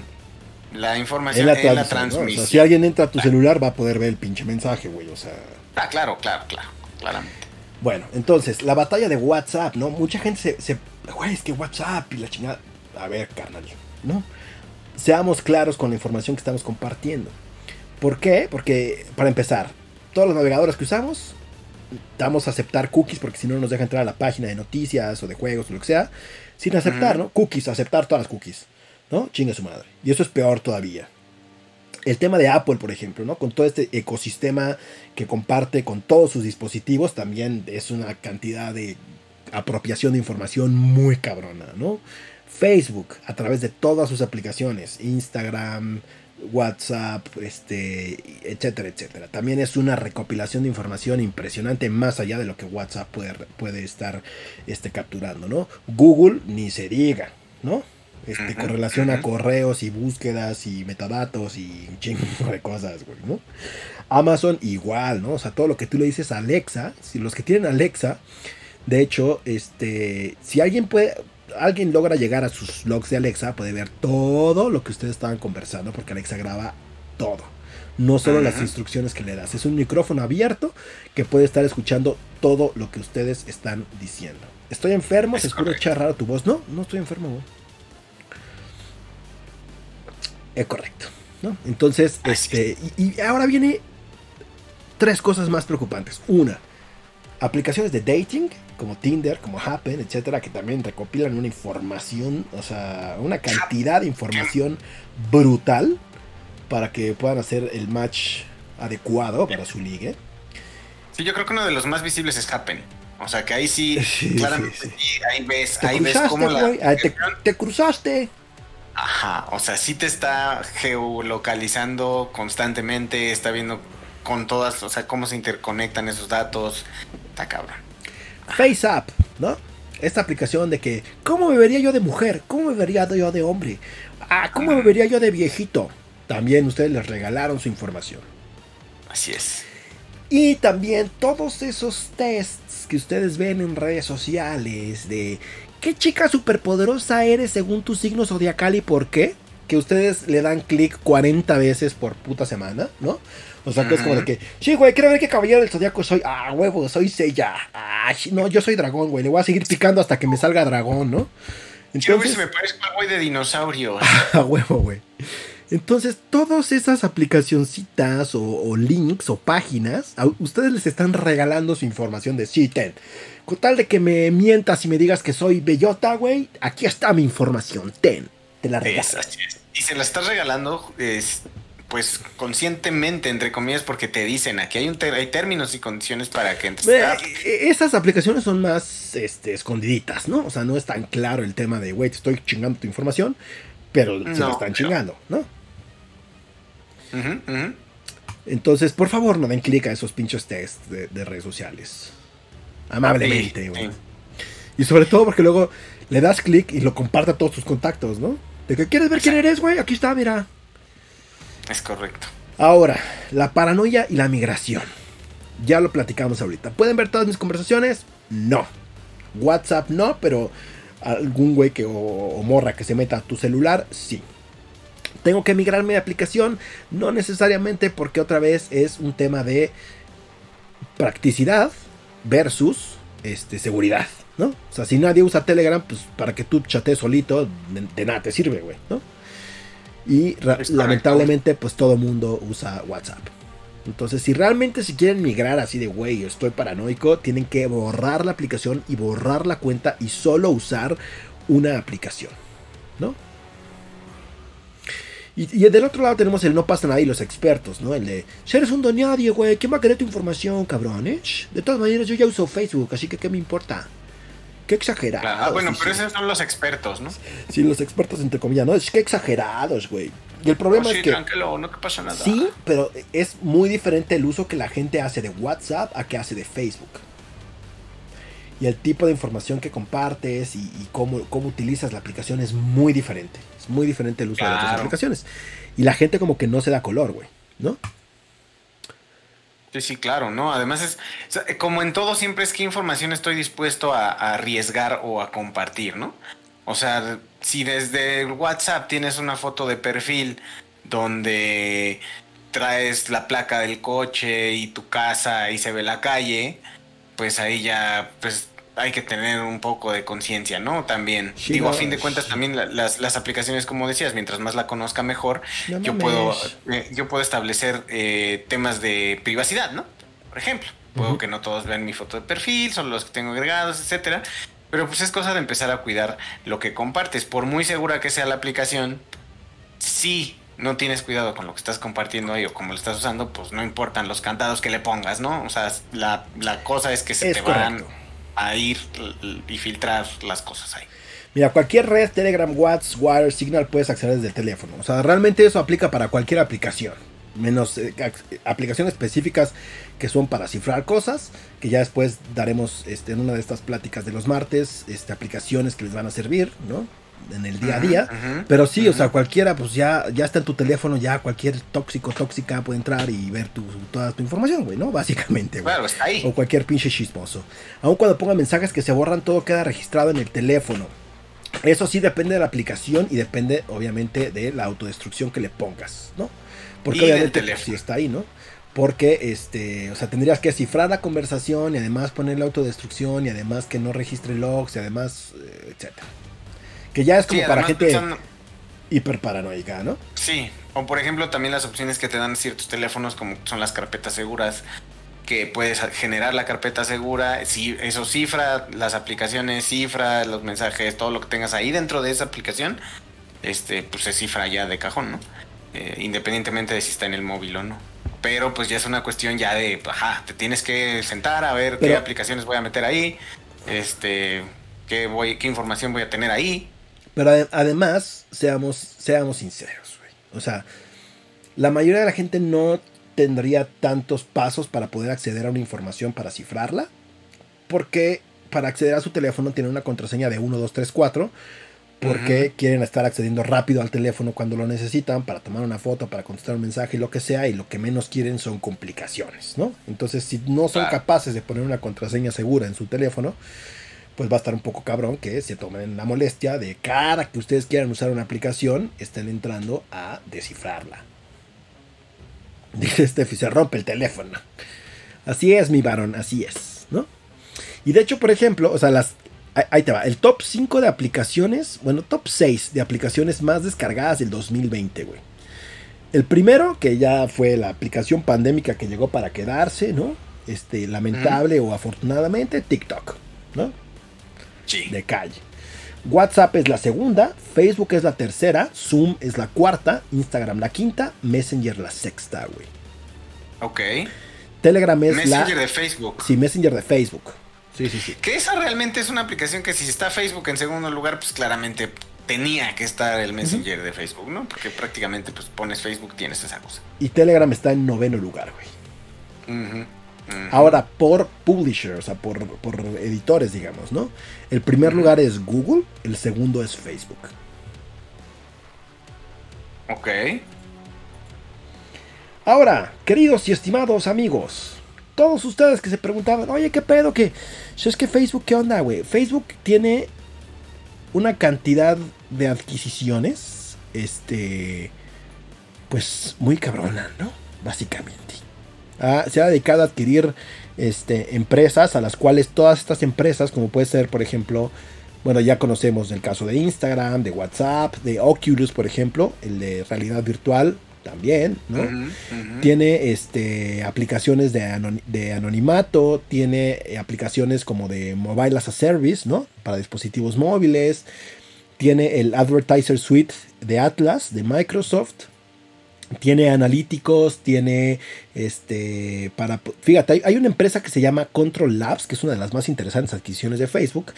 La información en la, transmisión. si alguien entra a tu celular va a poder ver el pinche mensaje, güey. O sea. Ah, claro, claro, claro. Claramente. Bueno, entonces, la batalla de WhatsApp, ¿no? Mucha gente se. se güey, es que WhatsApp y la chingada. A ver, carnal, ¿no? Seamos claros con la información que estamos compartiendo. ¿Por qué? Porque, para empezar, todos los navegadores que usamos damos a aceptar cookies porque si no nos deja entrar a la página de noticias o de juegos o lo que sea, sin aceptar, ¿no? Cookies, aceptar todas las cookies, ¿no? Chinga su madre. Y eso es peor todavía. El tema de Apple, por ejemplo, ¿no? Con todo este ecosistema que comparte con todos sus dispositivos, también es una cantidad de apropiación de información muy cabrona, ¿no? Facebook, a través de todas sus aplicaciones, Instagram, WhatsApp, este, etcétera, etcétera. También es una recopilación de información impresionante más allá de lo que WhatsApp puede, puede estar este, capturando, ¿no? Google ni se diga, ¿no? Este, con relación a correos y búsquedas y metadatos y un chingo de cosas, güey, ¿no? Amazon igual, ¿no? O sea, todo lo que tú le dices a Alexa, si los que tienen Alexa, de hecho, este, si alguien puede, alguien logra llegar a sus logs de Alexa, puede ver todo lo que ustedes estaban conversando, porque Alexa graba todo. No solo las instrucciones que le das. Es un micrófono abierto que puede estar escuchando todo lo que ustedes están diciendo. Estoy enfermo, se escucha raro tu voz. No, no estoy enfermo. Es correcto. ¿no? Entonces, este, y ahora viene tres cosas más preocupantes. Una, aplicaciones de dating como Tinder, como Happen, etcétera, que también recopilan una información, o sea, una cantidad de información brutal para que puedan hacer el match adecuado para su ligue. Sí, yo creo que uno de los más visibles es Happen. O sea, que ahí sí, claramente, ahí ves, te ahí ves cómo la. te, te, cruzaste. Ajá, o sea, sí te está geolocalizando constantemente, está viendo con todas, o sea, cómo se interconectan esos datos. Está cabrón. FaceApp, ¿no? Esta aplicación de que, ¿cómo me vería yo de mujer? ¿Cómo me vería yo de hombre? Ah, ¿cómo me vería yo de viejito? También ustedes les regalaron su información. Así es. Y también todos esos tests que ustedes ven en redes sociales de qué chica superpoderosa eres según tu signo zodiacal y por qué, que ustedes le dan clic 40 veces por puta semana, ¿no? O sea, que es como de que, sí, güey, quiero ver qué caballero del zodiaco soy. Ah, huevo, soy Seiya. Ah, no, yo soy dragón, güey. Le voy a seguir picando hasta que me salga dragón, ¿no? Entonces, quiero ver si me parezco al güey de dinosaurio. Ah, huevo, güey. Entonces, todas esas aplicacioncitas o, links o páginas, a ustedes les están regalando su información de sí, ten. Con tal de que me mientas y me digas que soy bellota, güey, aquí está mi información, ten. Te la regalo. Y se la estás regalando, pues conscientemente, entre comillas, porque te dicen aquí hay, un hay términos y condiciones para que entres. Eh, esas aplicaciones son más este, escondiditas, ¿no? O sea, no es tan claro el tema de, güey, te estoy chingando tu información, pero se la están chingando, ¿no? Entonces, por favor, no den clic a esos pinches tests de, redes sociales. Amablemente, Y sobre todo porque luego le das clic y lo comparte a todos tus contactos, ¿no? De que quieres ver quién eres, güey, aquí está, mira. Es correcto. Ahora, la paranoia y la migración. Ya lo platicamos ahorita. ¿Pueden ver todas mis conversaciones? No. WhatsApp no, pero algún güey que o morra que se meta a tu celular, sí. Tengo que migrarme de aplicación, no necesariamente porque otra vez es un tema de practicidad versus este, seguridad, ¿no? O sea, si nadie usa Telegram, pues para que tú chatees solito, de, nada te sirve, güey, ¿no? Y lamentablemente, pues todo mundo usa WhatsApp. Entonces, si realmente si quieren migrar así de, güey, estoy paranoico, tienen que borrar la aplicación y borrar la cuenta y solo usar una aplicación, ¿no? Y, del otro lado tenemos el no pasa nada y los expertos, ¿no? El de, si eres un don nadie, güey, ¿quién va a querer tu información, cabrón? Eh? De todas maneras, yo ya uso Facebook, así que ¿qué me importa? Qué exagerado. Ah, bueno, pero esos son los expertos, ¿no? Sí, los expertos entre comillas, ¿no? Es que exagerados, güey. Y el problema es que. Tranquilo, no que pasa nada. Sí, pero es muy diferente el uso que la gente hace de WhatsApp a que hace de Facebook. Y el tipo de información que compartes y, cómo, cómo utilizas la aplicación es muy diferente muy diferente el uso de otras aplicaciones. Y la gente como que no se da color, güey, ¿no? Sí, sí, claro, ¿no? Además es, como en todo siempre es qué información estoy dispuesto a, arriesgar o a compartir, ¿no? O sea, si desde WhatsApp tienes una foto de perfil donde traes la placa del coche y tu casa y se ve la calle, pues ahí ya, pues hay que tener un poco de conciencia, ¿no? También. Digo, a fin de cuentas, también las, aplicaciones, como decías, mientras más la conozca mejor, yo, puedo, eh, yo puedo establecer eh, temas de privacidad, ¿no? Por ejemplo, puedo que no todos vean mi foto de perfil, solo los que tengo agregados, etcétera. Pero pues es cosa de empezar a cuidar lo que compartes. Por muy segura que sea la aplicación, si no tienes cuidado con lo que estás compartiendo ahí o cómo lo estás usando, pues no importan los cantados que le pongas, ¿no? O sea, la, cosa es que se te van a ir y filtrar las cosas ahí. Mira, cualquier red, Telegram, WhatsApp, Wire, Signal puedes acceder desde el teléfono. O sea, realmente eso aplica para cualquier aplicación. Menos eh, aplicaciones específicas que son para cifrar cosas. Que ya después daremos este, en una de estas pláticas de los martes. Este, aplicaciones que les van a servir, ¿no? En el día a día. pero sí, o sea, cualquiera, pues ya, ya está en tu teléfono, ya cualquier tóxico, tóxica puede entrar y ver tu, toda tu información, güey, ¿no? Básicamente, güey. Claro, está ahí. O cualquier pinche chismoso. Aun cuando ponga mensajes que se borran, todo queda registrado en el teléfono. Eso sí depende de la aplicación y depende, obviamente, de la autodestrucción que le pongas, ¿no? Porque obviamente pues, sí está ahí, ¿no? Porque, este, o sea, tendrías que cifrar la conversación y además poner la autodestrucción y además que no registre logs y además, eh, etcétera. Que ya es como para gente hiper paranoica, ¿no? Sí, o por ejemplo también las opciones que te dan ciertos teléfonos como son las carpetas seguras, que puedes generar la carpeta segura, si eso cifra las aplicaciones, cifra los mensajes, todo lo que tengas ahí dentro de esa aplicación, este, pues se cifra ya de cajón, ¿no? Eh, independientemente de si está en el móvil o no. Pero pues ya es una cuestión ya de, ajá, te tienes que sentar a ver qué aplicaciones voy a meter ahí, este, qué voy, qué información voy a tener ahí, pero además, seamos, seamos sinceros, güey. O sea, la mayoría de la gente no tendría tantos pasos para poder acceder a una información para cifrarla. Porque para acceder a su teléfono tiene una contraseña de 1, 2, 3, 4. porque quieren estar accediendo rápido al teléfono cuando lo necesitan para tomar una foto, para contestar un mensaje, lo que sea, y lo que menos quieren son complicaciones, ¿no? Entonces, si no son capaces de poner una contraseña segura en su teléfono, pues va a estar un poco cabrón que se tomen la molestia de cada que ustedes quieran usar una aplicación, estén entrando a descifrarla. Dice Steffi, se rompe el teléfono. Así es, mi varón, así es, ¿no? Y de hecho, por ejemplo, o sea, las, Ahí te va. El top 5 de aplicaciones, bueno, top 6 de aplicaciones más descargadas del 2020, güey. El primero, que ya fue la aplicación pandémica que llegó para quedarse, ¿no? Este, lamentable o afortunadamente, TikTok, ¿no? Sí. De calle. WhatsApp es la segunda, Facebook es la tercera, Zoom es la cuarta, Instagram la quinta, Messenger la sexta, güey. Ok. Telegram es la... Messenger de Facebook. Sí, Messenger de Facebook. Sí, sí, sí. Que esa realmente es una aplicación que si está Facebook en segundo lugar, pues claramente tenía que estar el Messenger de Facebook, ¿no? Porque prácticamente pues pones Facebook, tienes esa cosa. Y Telegram está en noveno lugar, güey. Ahora, por publisher, o sea, por, editores, digamos, ¿no? El primer lugar es Google, el segundo es Facebook. Ok. Ahora, queridos y estimados amigos, todos ustedes que se preguntaban, oye, ¿qué pedo? que es que Facebook, ¿qué onda, güey? Facebook tiene una cantidad de adquisiciones, este, pues muy cabrona, ¿no? Básicamente. Se ha dedicado a adquirir este, empresas a las cuales todas estas empresas, como puede ser, por ejemplo, bueno, ya conocemos el caso de Instagram, de WhatsApp, de Oculus, por ejemplo, el de realidad virtual, también, ¿no? Tiene este, aplicaciones de, anonimato, tiene eh, aplicaciones como de Mobile as a Service, ¿no? Para dispositivos móviles, tiene el Advertiser Suite de Atlas, de Microsoft, tiene analíticos, tiene este para fíjate, hay, una empresa que se llama Control Labs, que es una de las más interesantes adquisiciones de Facebook,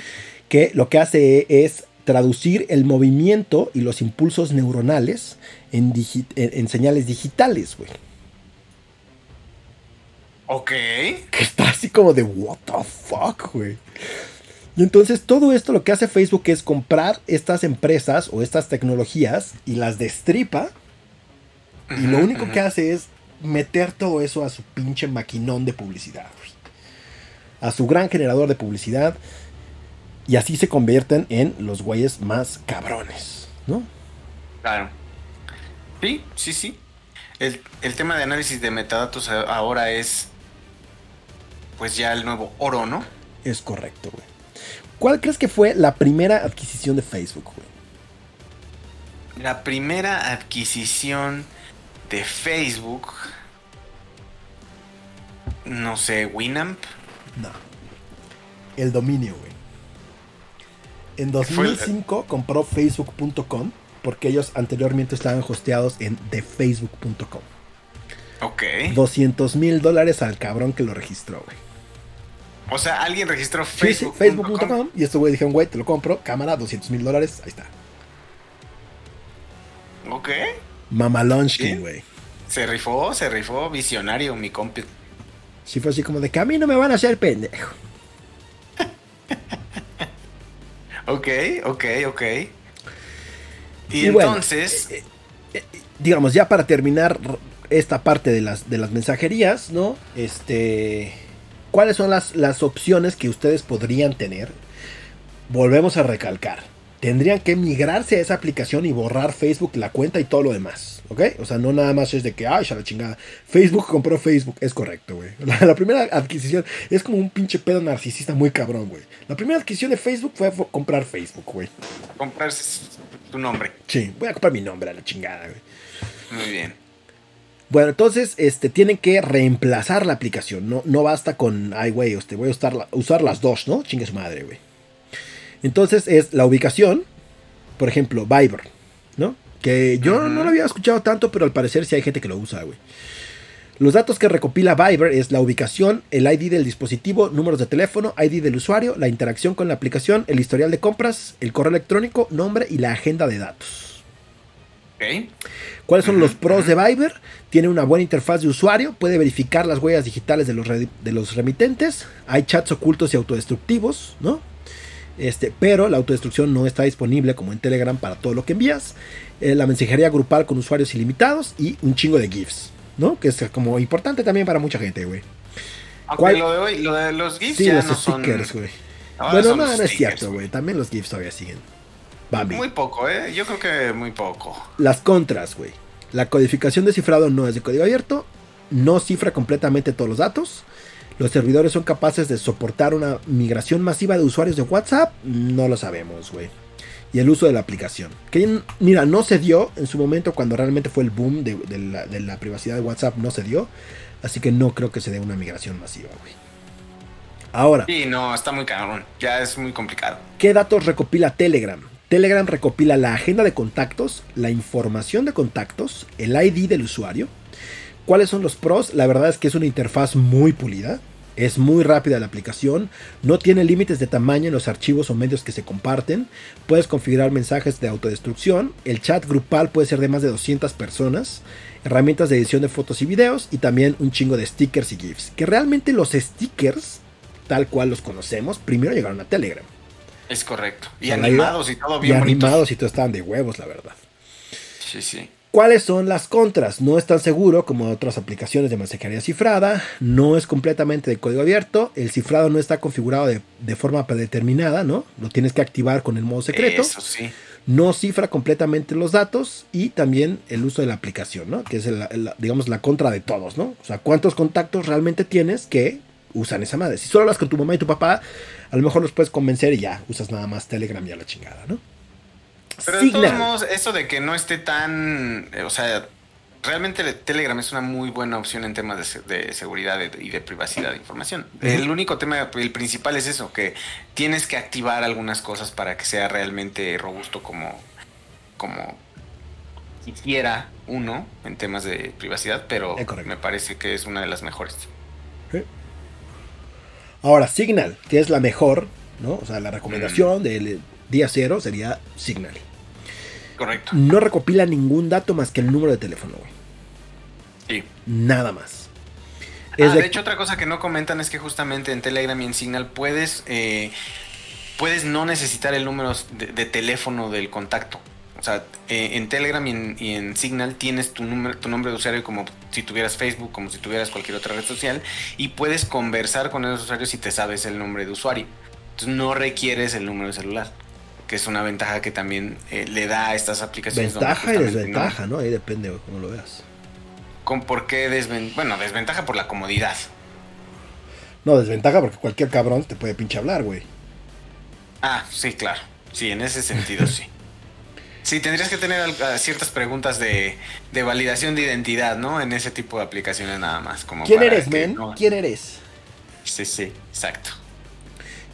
que lo que hace es traducir el movimiento y los impulsos neuronales en, señales digitales, güey. Ok. Que está así como de, what the fuck, güey. Y entonces todo esto lo que hace Facebook es comprar estas empresas o estas tecnologías y las destripa. Y lo único que hace es meter todo eso a su pinche maquinón de publicidad. Güey. A su gran generador de publicidad. Y así se convierten en los güeyes más cabrones, ¿no? Claro. Sí, sí, sí. El, tema de análisis de metadatos ahora es pues ya el nuevo oro, ¿no? Es correcto, güey. ¿Cuál crees que fue la primera adquisición de Facebook, güey? La primera adquisición de Facebook. No sé, Winamp. No. El dominio, güey. En 2005 compró Facebook.com porque ellos anteriormente estaban hosteados en thefacebook.com. Ok. 200 mil dólares al cabrón que lo registró, güey. O sea, alguien registró Facebook. Sí, Facebook.com. Y estos güey dijeron, güey, te lo compro. Cámara, 200 mil dólares. Ahí está. Ok. Mamalonskin, güey. Se rifó, se rifó. Visionario, mi compi. Sí, fue así como de que a mí no me van a hacer pendejo. ok, ok, ok. Y, entonces. Eh, eh, digamos, ya para terminar esta parte de las, de las mensajerías, ¿no? Este. ¿Cuáles son las, las opciones que ustedes podrían tener? Volvemos a recalcar tendrían que migrarse a esa aplicación y borrar Facebook, la cuenta y todo lo demás. ¿Ok? O sea, no nada más es de que, ay, ya la chingada. Facebook compró Facebook. Es correcto, güey. La, primera adquisición es como un pinche pedo narcisista muy cabrón, güey. La primera adquisición de Facebook fue comprar Facebook, güey. Comprar tu nombre. Sí, voy a comprar mi nombre a la chingada, güey. Muy bien. Bueno, entonces este, tienen que reemplazar la aplicación. No, no basta con, ay, güey, este, voy a usar, usar las dos, ¿no? Chingue su madre, güey. Entonces es la ubicación, por ejemplo, Viber, ¿no? Que yo no lo había escuchado tanto, pero al parecer sí hay gente que lo usa, güey. Los datos que recopila Viber es la ubicación, el ID del dispositivo, números de teléfono, ID del usuario, la interacción con la aplicación, el historial de compras, el correo electrónico, nombre y la agenda de datos. Okay. ¿Cuáles son los pros de Viber? Tiene una buena interfaz de usuario, puede verificar las huellas digitales de los, de los remitentes, hay chats ocultos y autodestructivos, ¿no? Este, pero la autodestrucción no está disponible como en Telegram para todo lo que envías. Eh, la mensajería grupal con usuarios ilimitados y un chingo de GIFs, ¿no? Que es como importante también para mucha gente, güey. Aunque lo de hoy, lo de los GIFs ya los no stickers, son... güey. Bueno, no, no es cierto, güey. También los GIFs todavía siguen. Bambi. Muy poco, ¿eh? Yo creo que muy poco. Las contras, güey. La codificación de cifrado no es de código abierto. No cifra completamente todos los datos. ¿Los servidores son capaces de soportar una migración masiva de usuarios de WhatsApp? No lo sabemos, güey. Y el uso de la aplicación. Que mira, no se dio en su momento cuando realmente fue el boom de, la, privacidad de WhatsApp, no se dio. Así que no creo que se dé una migración masiva, güey. Ahora. Sí, no, está muy cabrón. Ya es muy complicado. ¿Qué datos recopila Telegram? Telegram recopila la agenda de contactos, la información de contactos, el ID del usuario. ¿Cuáles son los pros? La verdad es que es una interfaz muy pulida. Es muy rápida la aplicación, no tiene límites de tamaño en los archivos o medios que se comparten, puedes configurar mensajes de autodestrucción, el chat grupal puede ser de más de 200 personas, herramientas de edición de fotos y videos y también un chingo de stickers y GIFs. Que realmente los stickers, tal cual los conocemos, primero llegaron a Telegram. Es correcto. Y animados y todo bien. Y animados y todo estaban de huevos, la verdad. Sí, sí. ¿Cuáles son las contras? No es tan seguro como otras aplicaciones de mensajería cifrada, no es completamente de código abierto, el cifrado no está configurado de, forma predeterminada, ¿no? Lo tienes que activar con el modo secreto. Eso sí. No cifra completamente los datos y también el uso de la aplicación, ¿no? Que es, digamos, la contra de todos, ¿no? O sea, ¿cuántos contactos realmente tienes que usan esa madre? Si solo hablas con tu mamá y tu papá, a lo mejor los puedes convencer y ya, usas nada más Telegram y a la chingada, ¿no? Pero de todos modos, eso de que no esté tan. Eh, o sea, realmente Telegram es una muy buena opción en temas de, seguridad y de privacidad de información. El único tema, el principal es eso, que tienes que activar algunas cosas para que sea realmente robusto como, como quisiera uno en temas de privacidad, pero me parece que es una de las mejores. Ahora, Signal, que es la mejor, ¿no? O sea, la recomendación del día cero sería Signal. Correcto. No recopila ningún dato más que el número de teléfono, güey. Sí. Nada más. Ah, de... hecho, otra cosa que no comentan es que justamente en Telegram y en Signal puedes, eh, puedes no necesitar el número de, teléfono del contacto. O sea, eh, en Telegram y en, Signal tienes tu, número, tu nombre de usuario como si tuvieras Facebook, como si tuvieras cualquier otra red social, y puedes conversar con esos usuarios si te sabes el nombre de usuario. Entonces no requieres el número de celular que es una ventaja que también eh, le da a estas aplicaciones. Ventaja y desventaja, ¿no? Ahí depende de cómo lo veas. ¿Con por qué desventaja? Bueno, desventaja por la comodidad. No, desventaja porque cualquier cabrón te puede pinche hablar, güey. Ah, sí, claro. Sí, en ese sentido sí. Sí, tendrías que tener ciertas preguntas de, validación de identidad, ¿no? En ese tipo de aplicaciones nada más. Como ¿Quién eres, men? ¿Quién eres? Sí, sí, exacto.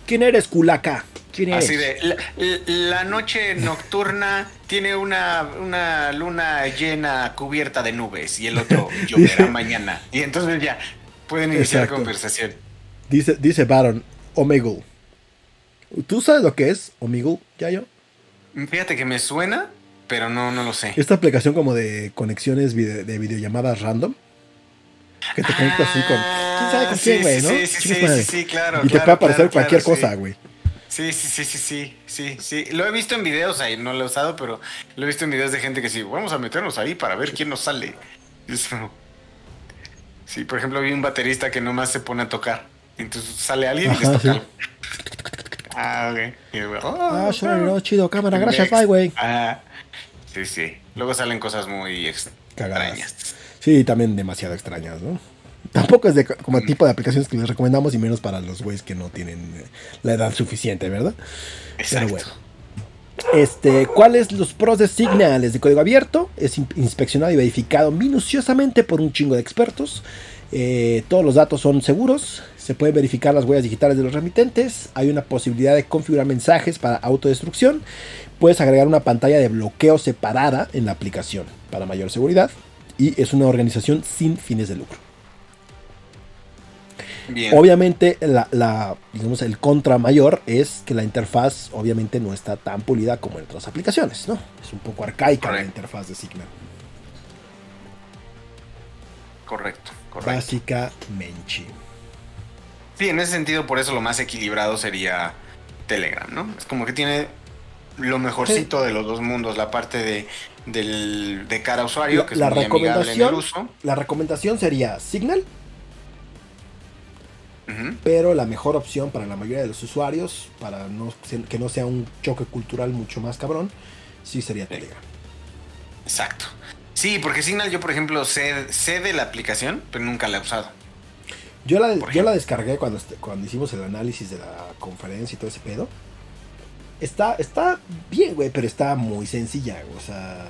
¿Quién eres, culaca? Así de, la, noche nocturna tiene una, luna llena cubierta de nubes y el otro lloverá mañana. Y entonces ya pueden iniciar conversación. Dice, dice Baron, Omegle. ¿Tú sabes lo que es Omegle, yo Fíjate que me suena, pero no, no lo sé. Esta aplicación como de conexiones de videollamadas random. Que te conectas así con. ¿Quién sabe con quién, güey, no? Sí, sí, sí, sí, claro. Y te puede aparecer cualquier cosa, güey. Sí, sí, sí, sí, sí, sí, sí. Lo he visto en videos ahí, no lo he usado, pero lo he visto en videos de gente que sí, vamos a meternos ahí para ver quién nos sale. Sí, por ejemplo, vi un baterista que nomás se pone a tocar. Entonces sale alguien y les toca. Ah, ok. ah, oh, chido, cámara, gracias, bye, güey. Ah, sí, sí. Luego salen cosas muy extrañas. Sí, también demasiado extrañas, ¿no? Tampoco es de, como el tipo de aplicaciones que les recomendamos y menos para los güeyes que no tienen eh, la edad suficiente, ¿verdad? Exacto. Pero bueno. Este, ¿Cuáles los pros de Signal? de código abierto, es inspeccionado y verificado minuciosamente por un chingo de expertos. Eh, todos los datos son seguros, se pueden verificar las huellas digitales de los remitentes, hay una posibilidad de configurar mensajes para autodestrucción, puedes agregar una pantalla de bloqueo separada en la aplicación para mayor seguridad y es una organización sin fines de lucro. Obviamente, la, digamos, el contra mayor es que la interfaz obviamente no está tan pulida como en otras aplicaciones, ¿no? Es un poco arcaica la interfaz de Signal. Correcto, correcto. Básicamente. Sí, en ese sentido, por eso lo más equilibrado sería Telegram, ¿no? Es como que tiene lo mejorcito de los dos mundos, la parte de, del, de cara a usuario, que es la muy amigable en el recomendación, uso. la recomendación sería Signal, Pero la mejor opción para la mayoría de los usuarios, para no, que no sea un choque cultural mucho más cabrón, sí sería Telegram. Exacto. Sí, porque Signal yo, por ejemplo, sé, sé de la aplicación, pero nunca la he usado. Yo la, yo la descargué cuando, cuando hicimos el análisis de la conferencia y todo ese pedo. Está, está bien, güey, pero está muy sencilla, o sea,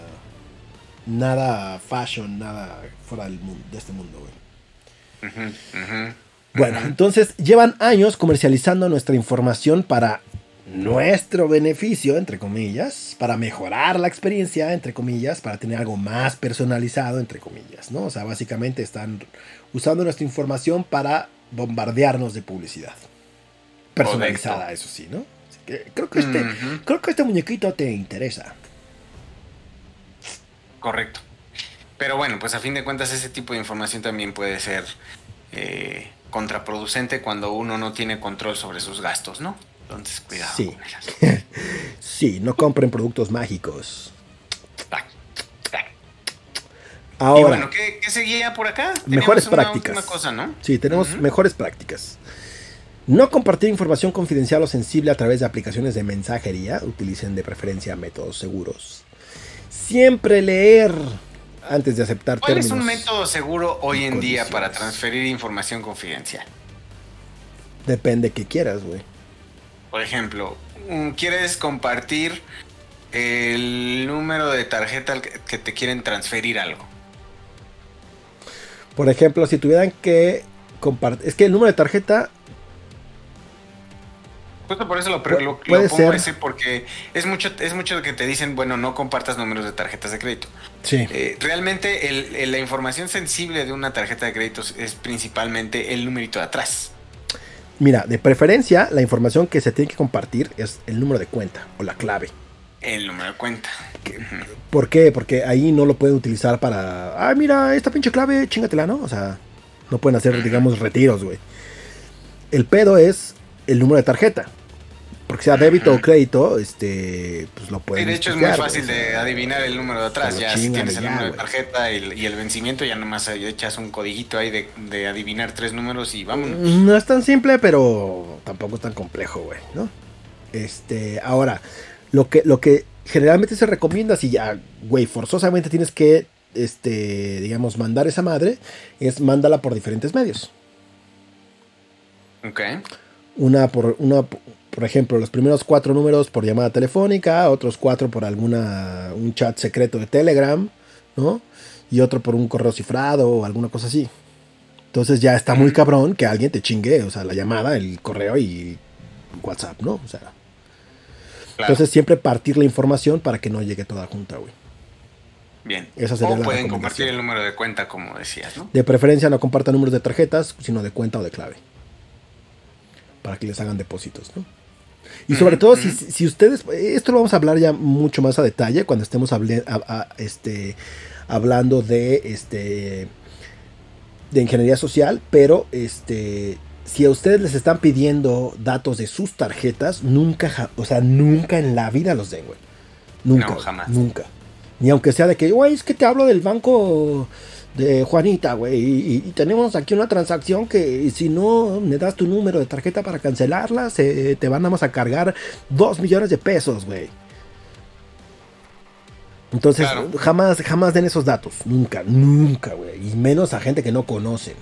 nada fashion, nada fuera del mundo, de este mundo, güey. Ujú, ujú, Bueno, entonces llevan años comercializando nuestra información para nuestro beneficio, entre comillas, para mejorar la experiencia, entre comillas, para tener algo más personalizado, entre comillas, ¿no? O sea, básicamente están usando nuestra información para bombardearnos de publicidad. Personalizada, Correcto. eso sí, ¿no? Así que creo que este, creo que este muñequito te interesa. Correcto. Pero bueno, pues a fin de cuentas ese tipo de información también puede ser eh, contraproducente cuando uno no tiene control sobre sus gastos, ¿no? Entonces, cuidado. Sí. con. Sí, no compren productos mágicos. Tac, tac. Ahora, y bueno, ¿qué, qué seguía por acá? Mejores una prácticas. cosa, ¿no? Sí, tenemos mejores prácticas. No compartir información confidencial o sensible a través de aplicaciones de mensajería. Utilicen de preferencia métodos seguros. Siempre leer antes de aceptar ¿Cuál es términos. un método seguro hoy en día para transferir información confidencial? Depende que quieras, güey. Por ejemplo, mm, quieres compartir el número de tarjeta que te quieren transferir algo. Por ejemplo, si tuvieran que compartir. Es que el número de tarjeta. Justo por eso lo, pongo ser. ese porque es mucho, es mucho que te dicen, bueno, no compartas números de tarjetas de crédito. Sí. Eh, realmente el- el- la información sensible de una tarjeta de crédito es principalmente el numerito de atrás. Mira, de preferencia, la información que se tiene que compartir es el número de cuenta o la clave. El número de cuenta. ¿Por qué? Porque ahí no lo pueden utilizar para. Ah, mira, esta pinche clave, chingatela, ¿no? O sea, no pueden hacer, digamos, retiros, güey. El pedo es el número de tarjeta. Porque sea débito o crédito, este, pues lo Sí, pueden. de hecho es muy fácil de adivinar el número de atrás. Ya si tienes el número de tarjeta y el, y el vencimiento, ya nomás echas un codiguito ahí de, de adivinar tres números y vámonos. No es tan simple, pero tampoco es tan complejo, güey, ¿no? Este, ahora, lo que, lo que generalmente se recomienda si ya, güey, forzosamente tienes que, este, digamos, mandar esa madre, es mándala por diferentes medios. Ok. Una por, una, por ejemplo, los primeros cuatro números por llamada telefónica, otros cuatro por alguna, un chat secreto de Telegram, ¿no? Y otro por un correo cifrado o alguna cosa así. Entonces ya está muy cabrón que alguien te chingue, o sea, la llamada, el correo y WhatsApp, ¿no? O sea, Claro. entonces siempre partir la información para que no llegue toda junta, güey. Bien. esa sería o la pueden compartir el número de cuenta, como decías, ¿no? De preferencia no compartan números de tarjetas, sino de cuenta o de clave. Para que les hagan depósitos, ¿no? Y sobre todo, si, ustedes, esto lo vamos a hablar ya mucho más a detalle cuando estemos hable- a- a- este, hablando de, este, de ingeniería social, pero este, si a ustedes les están pidiendo datos de sus tarjetas, nunca, o sea, nunca en la vida los den, güey. Nunca. No, jamás. Nunca. Ni aunque sea de que, güey, es que te hablo del banco de Juanita, güey, y, y tenemos aquí una transacción que si no me das tu número de tarjeta para cancelarla, se, te van a cargar dos millones de pesos, güey. Entonces, Claro. jamás, jamás den esos datos. Nunca, nunca, güey. Y menos a gente que no conocen.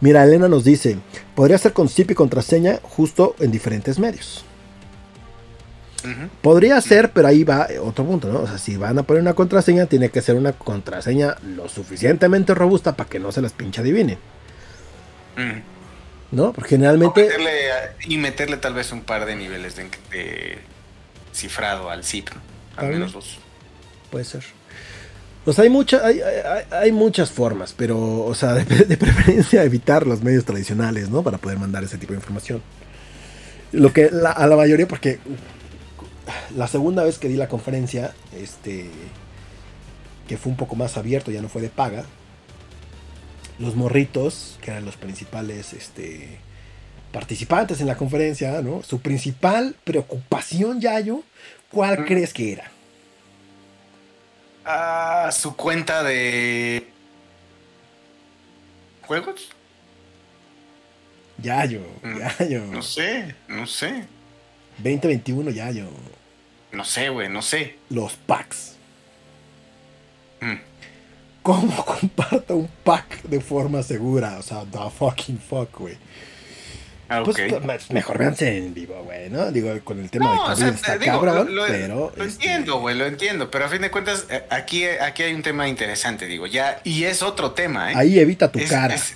Mira, Elena nos dice, podría ser con SIP y contraseña justo en diferentes medios. Podría ser, pero ahí va otro punto, ¿no? O sea, si van a poner una contraseña, tiene que ser una contraseña lo suficientemente robusta para que no se las pinche adivinen. ¿no? Porque generalmente... meterle a- y meterle tal vez un par de niveles de, de cifrado al zip, ¿no? al menos dos. Puede ser. O sea, hay, mucha, hay, hay- hay muchas formas, pero, o sea, de, de preferencia evitar los medios tradicionales, ¿no? Para poder mandar ese tipo de información. Lo que la- a la mayoría, porque la segunda vez que di la conferencia, este, que fue un poco más abierto, ya no fue de paga, los morritos, que eran los principales, este, participantes en la conferencia, ¿no? Su principal preocupación, Yayo, ¿cuál Mm. crees que era? Ah, su cuenta de juegos. Yayo, Mm, Yayo. No sé, no sé. 2021, Yayo. No sé, güey, no sé. Los packs. Mm. ¿Cómo comparto un pack de forma segura? O sea, the fucking fuck, güey. Ah, Pues ok. pues, mejor véanse en vivo, güey, ¿no? Digo, con el tema de COVID o sea, está digo, cabrón, lo, lo- pero... lo este, entiendo, güey, lo entiendo, pero a fin de cuentas eh, aquí, aquí hay un tema interesante, digo, ya, y es otro tema, ¿eh? Ahí evita tu Es- cara. es-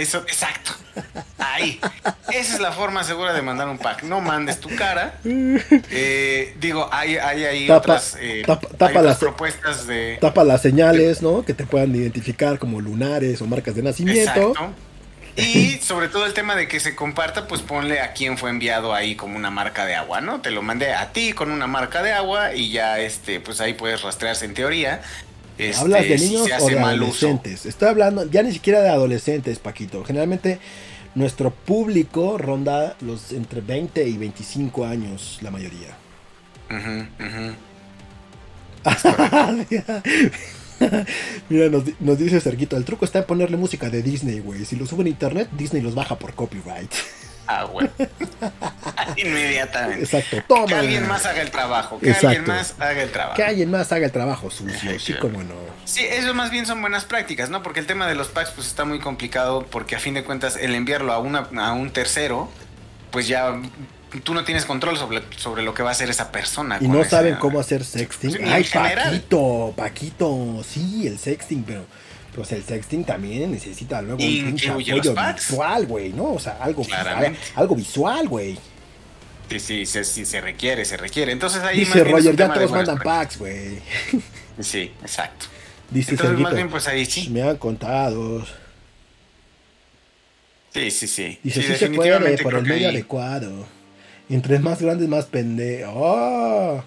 eso, exacto. Ahí. Esa es la forma segura de mandar un pack. No mandes tu cara. Eh, digo, hay, hay ahí Tapa- otras, eh, tapa- hay tapa otras las- propuestas de. Tapa las señales, ¿no? Que te puedan identificar como lunares o marcas de nacimiento. Exacto. Y sobre todo el tema de que se comparta, pues ponle a quién fue enviado ahí como una marca de agua, ¿no? Te lo mandé a ti con una marca de agua y ya, este, pues ahí puedes rastrearse en teoría. Este, ¿Hablas de si niños o de adolescentes? Estoy hablando ya ni siquiera de adolescentes, Paquito. Generalmente nuestro público ronda los entre 20 y 25 años, la mayoría. Mira, nos, nos dice Cerquito, el truco está en ponerle música de Disney, güey. Si lo suben a internet, Disney los baja por copyright. Ah, güey. Inmediatamente. Exacto, Que toma. alguien más haga el trabajo. Que Exacto. alguien más haga el trabajo. Que alguien más haga el trabajo sucio, sí como no. Sí, eso más bien son buenas prácticas, ¿no? Porque el tema de los packs pues está muy complicado porque a fin de cuentas el enviarlo a, una, a un tercero, pues ya tú no tienes control sobre, sobre lo que va a hacer esa persona. Y no saben cómo hacer sexting. Ay. Paquito, Paquito, sí, el sexting, pero pues el sexting también necesita luego un pinche apoyo visual, güey, ¿no? O sea, algo, Claramente. algo visual, güey. Sí, sí, sí, sí, se requiere, se requiere. Entonces ahí Dice más bien Roger, ya todos mandan packs, güey. Sí, exacto. Dice Entonces más Serguito, bien pues ahí sí. me han contado. Sí, sí, sí. Dice, Sí, sí, se puede por el medio ahí- adecuado. Entre más grandes, más pendejo. ¡Oh!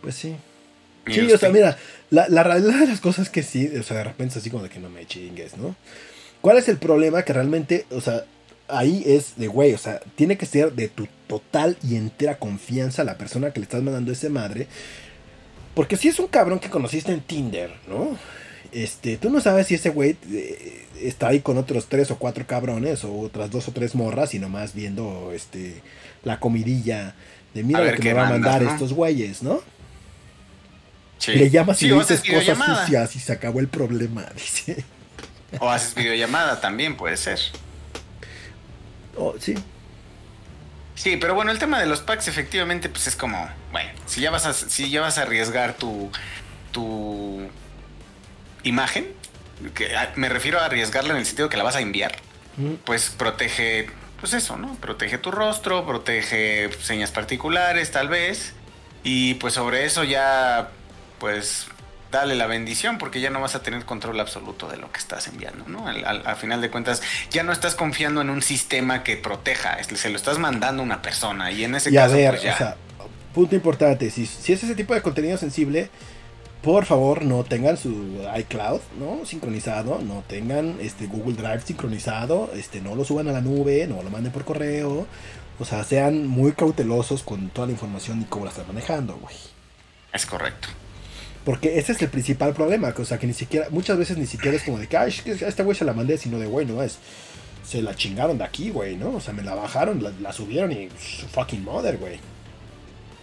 Pues sí. Sí, o sea, mira, la, la realidad de las cosas es que sí, o sea, de repente es así como de que no me chingues, ¿no? ¿Cuál es el problema? Que realmente, o sea, ahí es de güey, o sea, tiene que ser de tu total y entera confianza la persona que le estás mandando ese madre. Porque si es un cabrón que conociste en Tinder, ¿no? Este, tú no sabes si ese güey eh, está ahí con otros tres o cuatro cabrones o otras dos o tres morras y nomás viendo este la comidilla de mira lo que me va a mandar ¿no? estos güeyes, ¿no? Sí. Le llamas y Sí, le o dices cosas sucias y se acabó el problema, dice. O haces videollamada también, puede ser. Oh, sí. Sí, pero bueno, el tema de los packs efectivamente pues es como, bueno, si ya vas a, si ya vas a arriesgar tu, tu imagen, que me refiero a arriesgarla en el sentido que la vas a enviar, Mm. pues protege, pues eso, ¿no? Protege tu rostro, protege señas particulares tal vez, y pues sobre eso ya, pues dale la bendición porque ya no vas a tener control absoluto de lo que estás enviando, ¿no? Al, al- al final de cuentas, ya no estás confiando en un sistema que proteja, es- se lo estás mandando a una persona y en ese Y a caso, ver, pues ya. o sea, punto importante, si, si es ese tipo de contenido sensible, por favor no tengan su iCloud, ¿no? Sincronizado, no tengan este Google Drive sincronizado, este no lo suban a la nube, no lo manden por correo, o sea, sean muy cautelosos con toda la información y cómo la están manejando, güey. es correcto. Porque ese es el principal problema, o sea, que ni siquiera, muchas veces ni siquiera es como de que, ay, este güey se la mandé, sino de, güey, no es, se la chingaron de aquí, güey, ¿no? O sea, me la bajaron, la, subieron y su fucking mother, güey.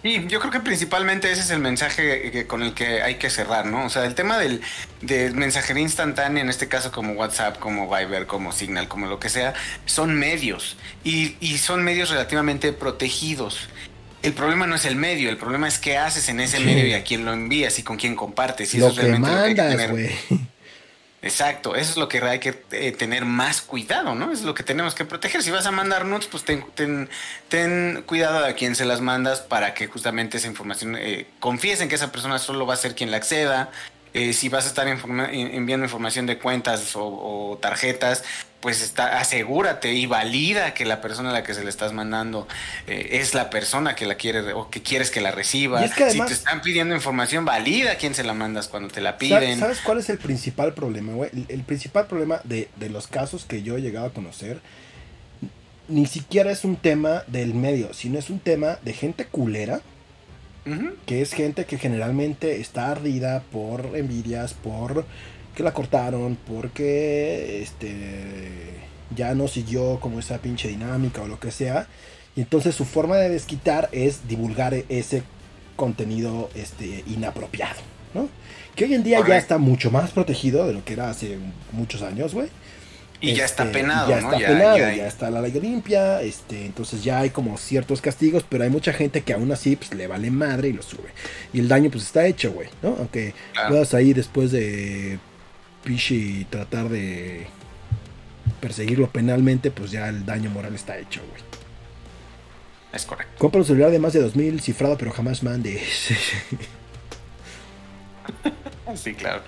Sí, yo creo que principalmente ese es el mensaje que- con el que hay que cerrar, ¿no? O sea, el tema del, de mensajería instantánea, en este caso como WhatsApp, como Viber, como Signal, como lo que sea, son medios y, y son medios relativamente protegidos. El problema no es el medio, el problema es qué haces en ese Sí. medio y a quién lo envías y con quién compartes. Y lo eso es que realmente lo que hay que mandas, tener. güey. Exacto, eso es lo que hay que eh, tener más cuidado, ¿no? Es lo que tenemos que proteger. Si vas a mandar nudes, pues ten, ten, ten cuidado de a quién se las mandas para que justamente esa información, eh, confíes en que esa persona solo va a ser quien la acceda. Eh, si vas a estar informa- enviando información de cuentas o, o tarjetas, pues está, asegúrate y valida que la persona a la que se le estás mandando eh, es la persona que la quiere o que quieres que la reciba. Es que además- si te están pidiendo información, valida a quién se la mandas cuando te la ¿Sabes- piden. ¿Sabes cuál es el principal problema, güey? El, el principal problema de, de los casos que yo he llegado a conocer ni siquiera es un tema del medio, sino es un tema de gente culera, que es gente que generalmente está ardida por envidias, por que la cortaron, porque este ya no siguió como esa pinche dinámica o lo que sea. Y entonces su forma de desquitar es divulgar ese contenido este, inapropiado, ¿no? Que hoy en día ya está mucho más protegido de lo que era hace muchos años, güey. Y ya está Este, penado, ya ¿no? está Ya- penado, ya- ya, está la ley limpia, este, entonces ya hay como ciertos castigos, pero hay mucha gente que aún así pues, le vale madre y lo sube. Y el daño pues está hecho, güey, ¿no? Aunque Claro. puedas ahí después de pichi tratar de perseguirlo penalmente, pues ya el daño moral está hecho, güey. Es correcto. Compra un celular de más de 2000 cifrado, pero jamás mande. Sí, claro.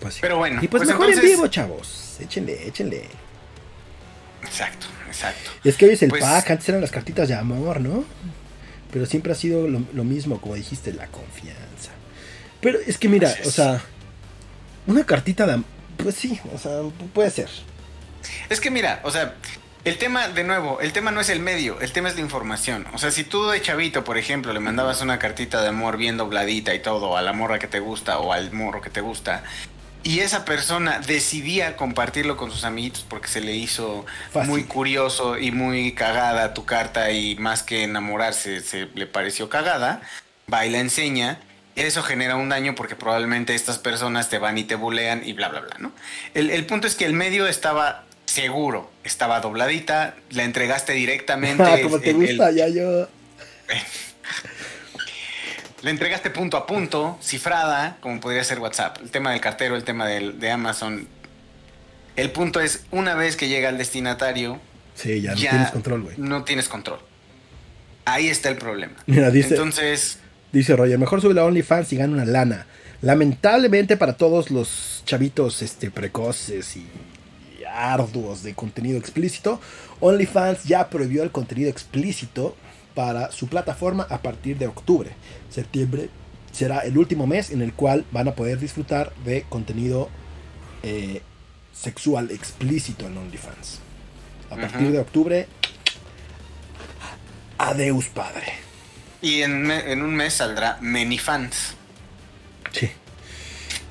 Pues sí. Pero bueno, y pues, pues mejor en entonces- vivo, chavos. Échenle, échenle. Exacto, exacto. Y es que hoy es el Pues- pack, antes eran las cartitas de amor, ¿no? Pero siempre ha sido lo, lo mismo, como dijiste, la confianza. Pero es que mira, o sea, una cartita de amor, pues sí, o sea, pu- puede ser. Es que mira, o sea, el tema, de nuevo, el tema no es el medio, el tema es la información. O sea, si tú de chavito, por ejemplo, le mandabas una cartita de amor bien dobladita y todo a la morra que te gusta o al morro que te gusta, y esa persona decidía compartirlo con sus amiguitos porque se le hizo Fácil. muy curioso y muy cagada tu carta y más que enamorarse se le pareció cagada, va y la enseña. Eso genera un daño porque probablemente estas personas te van y te bulean y bla, bla, bla, ¿no? El, el punto es que el medio estaba seguro, estaba dobladita, la entregaste directamente. Ah, como te el- gusta, ya yo. le entregaste punto a punto, cifrada, como podría ser WhatsApp. El tema del cartero, el tema del- de Amazon. El punto es, una vez que llega al destinatario, Sí, ya no tienes control, güey. no tienes control. Ahí está el problema. Mira, dice, Entonces, dice Roger, mejor sube la OnlyFans y gana una lana. Lamentablemente para todos los chavitos este, precoces y arduos de contenido explícito, OnlyFans ya prohibió el contenido explícito para su plataforma a partir de octubre. Septiembre será el último mes en el cual van a poder disfrutar de contenido eh, sexual explícito en OnlyFans. A partir de octubre, adeus padre. Y en, un mes saldrá Many Fans. Sí.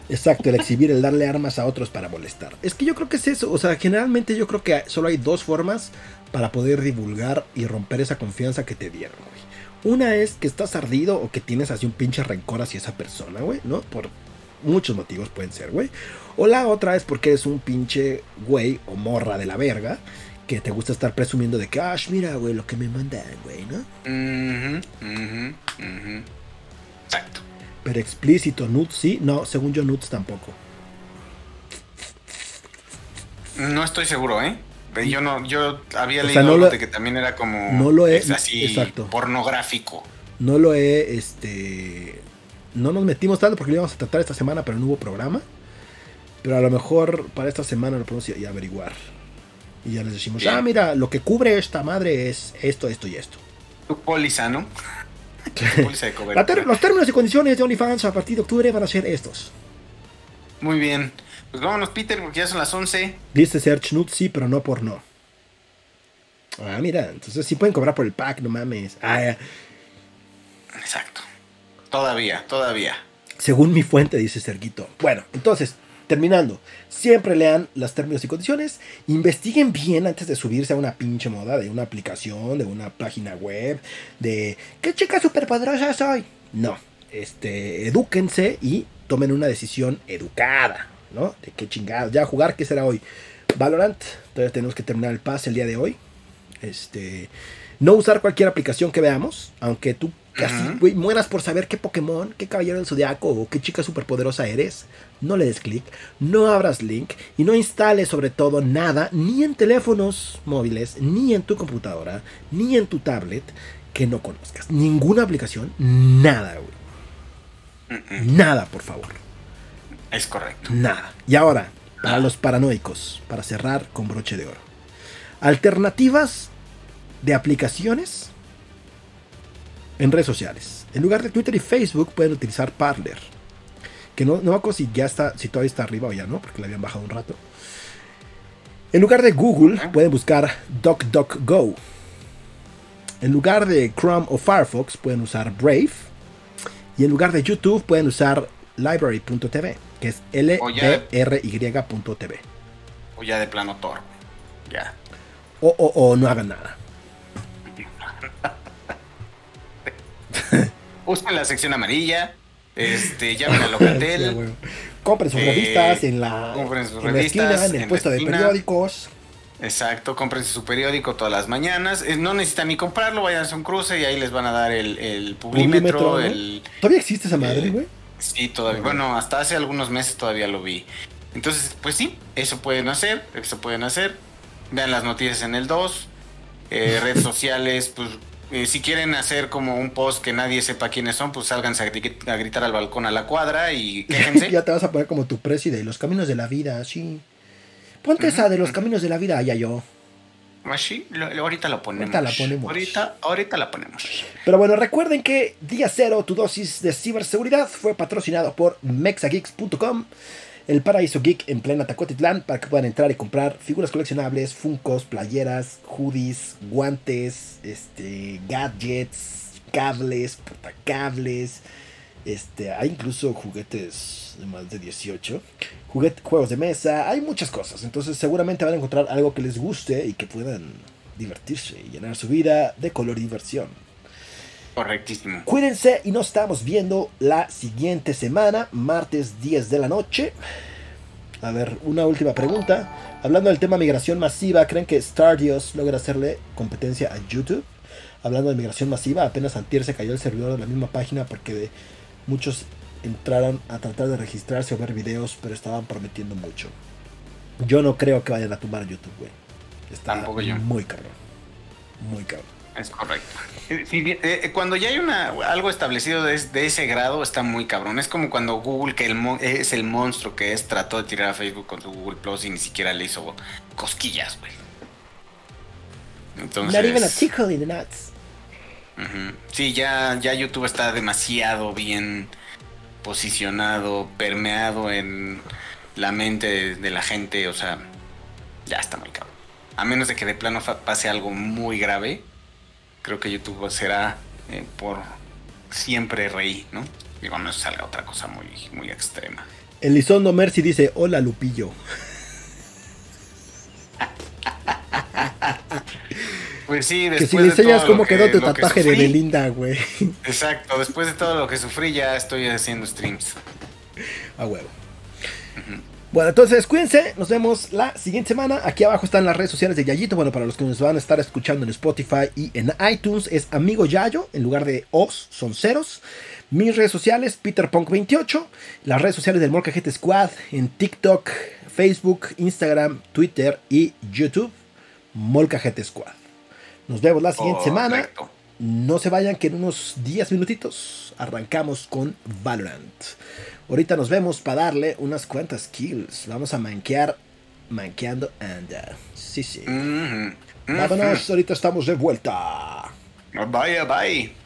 Exacto, el exhibir, el darle armas a otros para molestar. Es que yo creo que es eso. O sea, generalmente yo creo que solo hay dos formas para poder divulgar y romper esa confianza que te dieron, güey. Una es que estás ardido o que tienes así un pinche rencor hacia esa persona, güey, ¿no? Por muchos motivos pueden ser, güey. O la otra es porque eres un pinche güey o morra de la verga que te gusta estar presumiendo de que, ah, mira, güey, lo que me mandan, güey, ¿no? Ujú, ujú, ujú. Exacto. Pero explícito, nudes sí, no, según yo, nudes tampoco. No estoy seguro, ¿eh? Yo no, yo había O sea, leído no algo lo- de que también era como no lo he- es así exacto. pornográfico. No lo he, este... No nos metimos tanto porque lo íbamos a tratar esta semana, pero no hubo programa. Pero a lo mejor para esta semana lo podemos ir a averiguar. Y ya les decimos, ah, mira, lo que cubre esta madre es esto, esto y esto. Tu póliza, ¿no? Tu póliza de los términos y condiciones de OnlyFans a partir de octubre van a ser estos. Muy bien. Pues vámonos, Peter, porque ya son las 11. Dice Search Nude, sí, pero no por no. Ah, mira, entonces sí pueden cobrar por el pack, no mames. Ah. Exacto. Todavía, todavía. Según mi fuente, dice Serguito. Bueno, entonces, terminando. Siempre lean los términos y condiciones. Investiguen bien antes de subirse a una pinche moda de una aplicación, de una página web, de ¿qué chica superpoderosa soy? No. Este, edúquense y tomen una decisión educada, ¿no? De qué chingados. Ya jugar, ¿qué será hoy? Valorant. Todavía tenemos que terminar el pase el día de hoy. Este, no usar cualquier aplicación que veamos, aunque tú Ujú. güey, mueras por saber qué Pokémon, qué caballero del zodiaco o qué chica superpoderosa eres. No le des clic, no abras link y no instales sobre todo nada, ni en teléfonos móviles, ni en tu computadora, ni en tu tablet que no conozcas. Ninguna aplicación, nada, güey. Nada, por favor. Es correcto. Nada. Y ahora, para los paranoicos, para cerrar con broche de oro. Alternativas de aplicaciones en redes sociales. En lugar de Twitter y Facebook pueden utilizar Parler. Que no, no me acuerdo si ya está, si todavía está arriba o ya no, porque la habían bajado un rato. En lugar de Google, pueden buscar DuckDuckGo. En lugar de Chrome o Firefox, pueden usar Brave. Y en lugar de YouTube, pueden usar library.tv, que es l r y.tv. O ya de plano Tor. Ya. O, o, o no hagan nada. Usen la sección amarilla. Este, llamen a Locatel. compren sus revistas en la, compren sus en revistas, la esquina, en el en puesto de periódicos. Exacto, cómprense su periódico todas las mañanas. Eh, No necesitan ni comprarlo, vayan a un cruce y ahí les van a dar el, el. El, ¿Todavía existe esa madre, eh, güey? Sí, todavía. Bueno, hasta hace algunos meses todavía lo vi. Entonces, pues sí, eso pueden hacer, eso pueden hacer. Vean las noticias en el 2. Eh, redes sociales, pues eh, si quieren hacer como un post que nadie sepa quiénes son, pues sálganse a, gri- a gritar al balcón a la cuadra y quéjense. ya te vas a poner como tu preside, los caminos de la vida, sí. Ponte esa de los caminos de la vida, ya yo. Así, lo- lo- ahorita lo ponemos. Ahorita la ponemos. Ahorita, ahorita la ponemos. Pero bueno, recuerden que Día Cero, tu dosis de ciberseguridad, fue patrocinado por mexageeks.com, el paraíso geek en plena Tacotitlán, para que puedan entrar y comprar figuras coleccionables, funcos, playeras, hoodies, guantes, este, gadgets, cables, portacables, este, hay incluso juguetes de más de 18, juguete, juegos de mesa, hay muchas cosas, entonces seguramente van a encontrar algo que les guste y que puedan divertirse y llenar su vida de color y diversión. Correctísimo. Cuídense y nos estamos viendo la siguiente semana, martes 10 de la noche. A ver, una última pregunta. Hablando del tema migración masiva, ¿creen que Stardios logra hacerle competencia a YouTube? Hablando de migración masiva, apenas antier se cayó el servidor de la misma página porque de- muchos entraron a tratar de registrarse o ver videos, pero estaban prometiendo mucho. Yo no creo que vayan a tumbar a YouTube, güey. Está Tampoco yo. muy cabrón. Muy cabrón. Es correcto. Eh, eh, cuando ya hay una algo establecido de, es- de ese grado, está muy cabrón. Es como cuando Google, que el mon- es el monstruo que es, trató de tirar a Facebook con su Google Plus y ni siquiera le hizo cosquillas, güey. Entonces, Not even a tickle in the nuts. sí, ya, ya YouTube está demasiado bien posicionado, permeado en la mente de, de la gente, o sea, ya está muy cabrón. A menos de que de plano pase algo muy grave, creo que YouTube será eh, por siempre rey, ¿no? Digo, no salga otra cosa muy, muy extrema. Elizondo Mercy dice, hola Lupillo. Pues sí, Que después si le enseñas cómo que- quedó tu que tatuaje de Belinda, güey. Exacto, después de todo lo que sufrí ya estoy haciendo streams. A huevo. Bueno, entonces cuídense, nos vemos la siguiente semana. Aquí abajo están las redes sociales de Yayito. Bueno, para los que nos van a estar escuchando en Spotify y en iTunes es Amigo Yayo, en lugar de Os, son ceros. Mis redes sociales, PeterPunk28. Las redes sociales del Molcajete Squad en TikTok, Facebook, Instagram, Twitter y YouTube. Molcajete Squad. Nos vemos la siguiente semana. No se vayan que en unos 10 minutitos arrancamos con Valorant. Ahorita nos vemos para darle unas cuantas kills. Vamos a manquear, manqueando anda. Sí, sí. Ujú, ujú. Vámonos, ahorita estamos de vuelta. Bye, bye.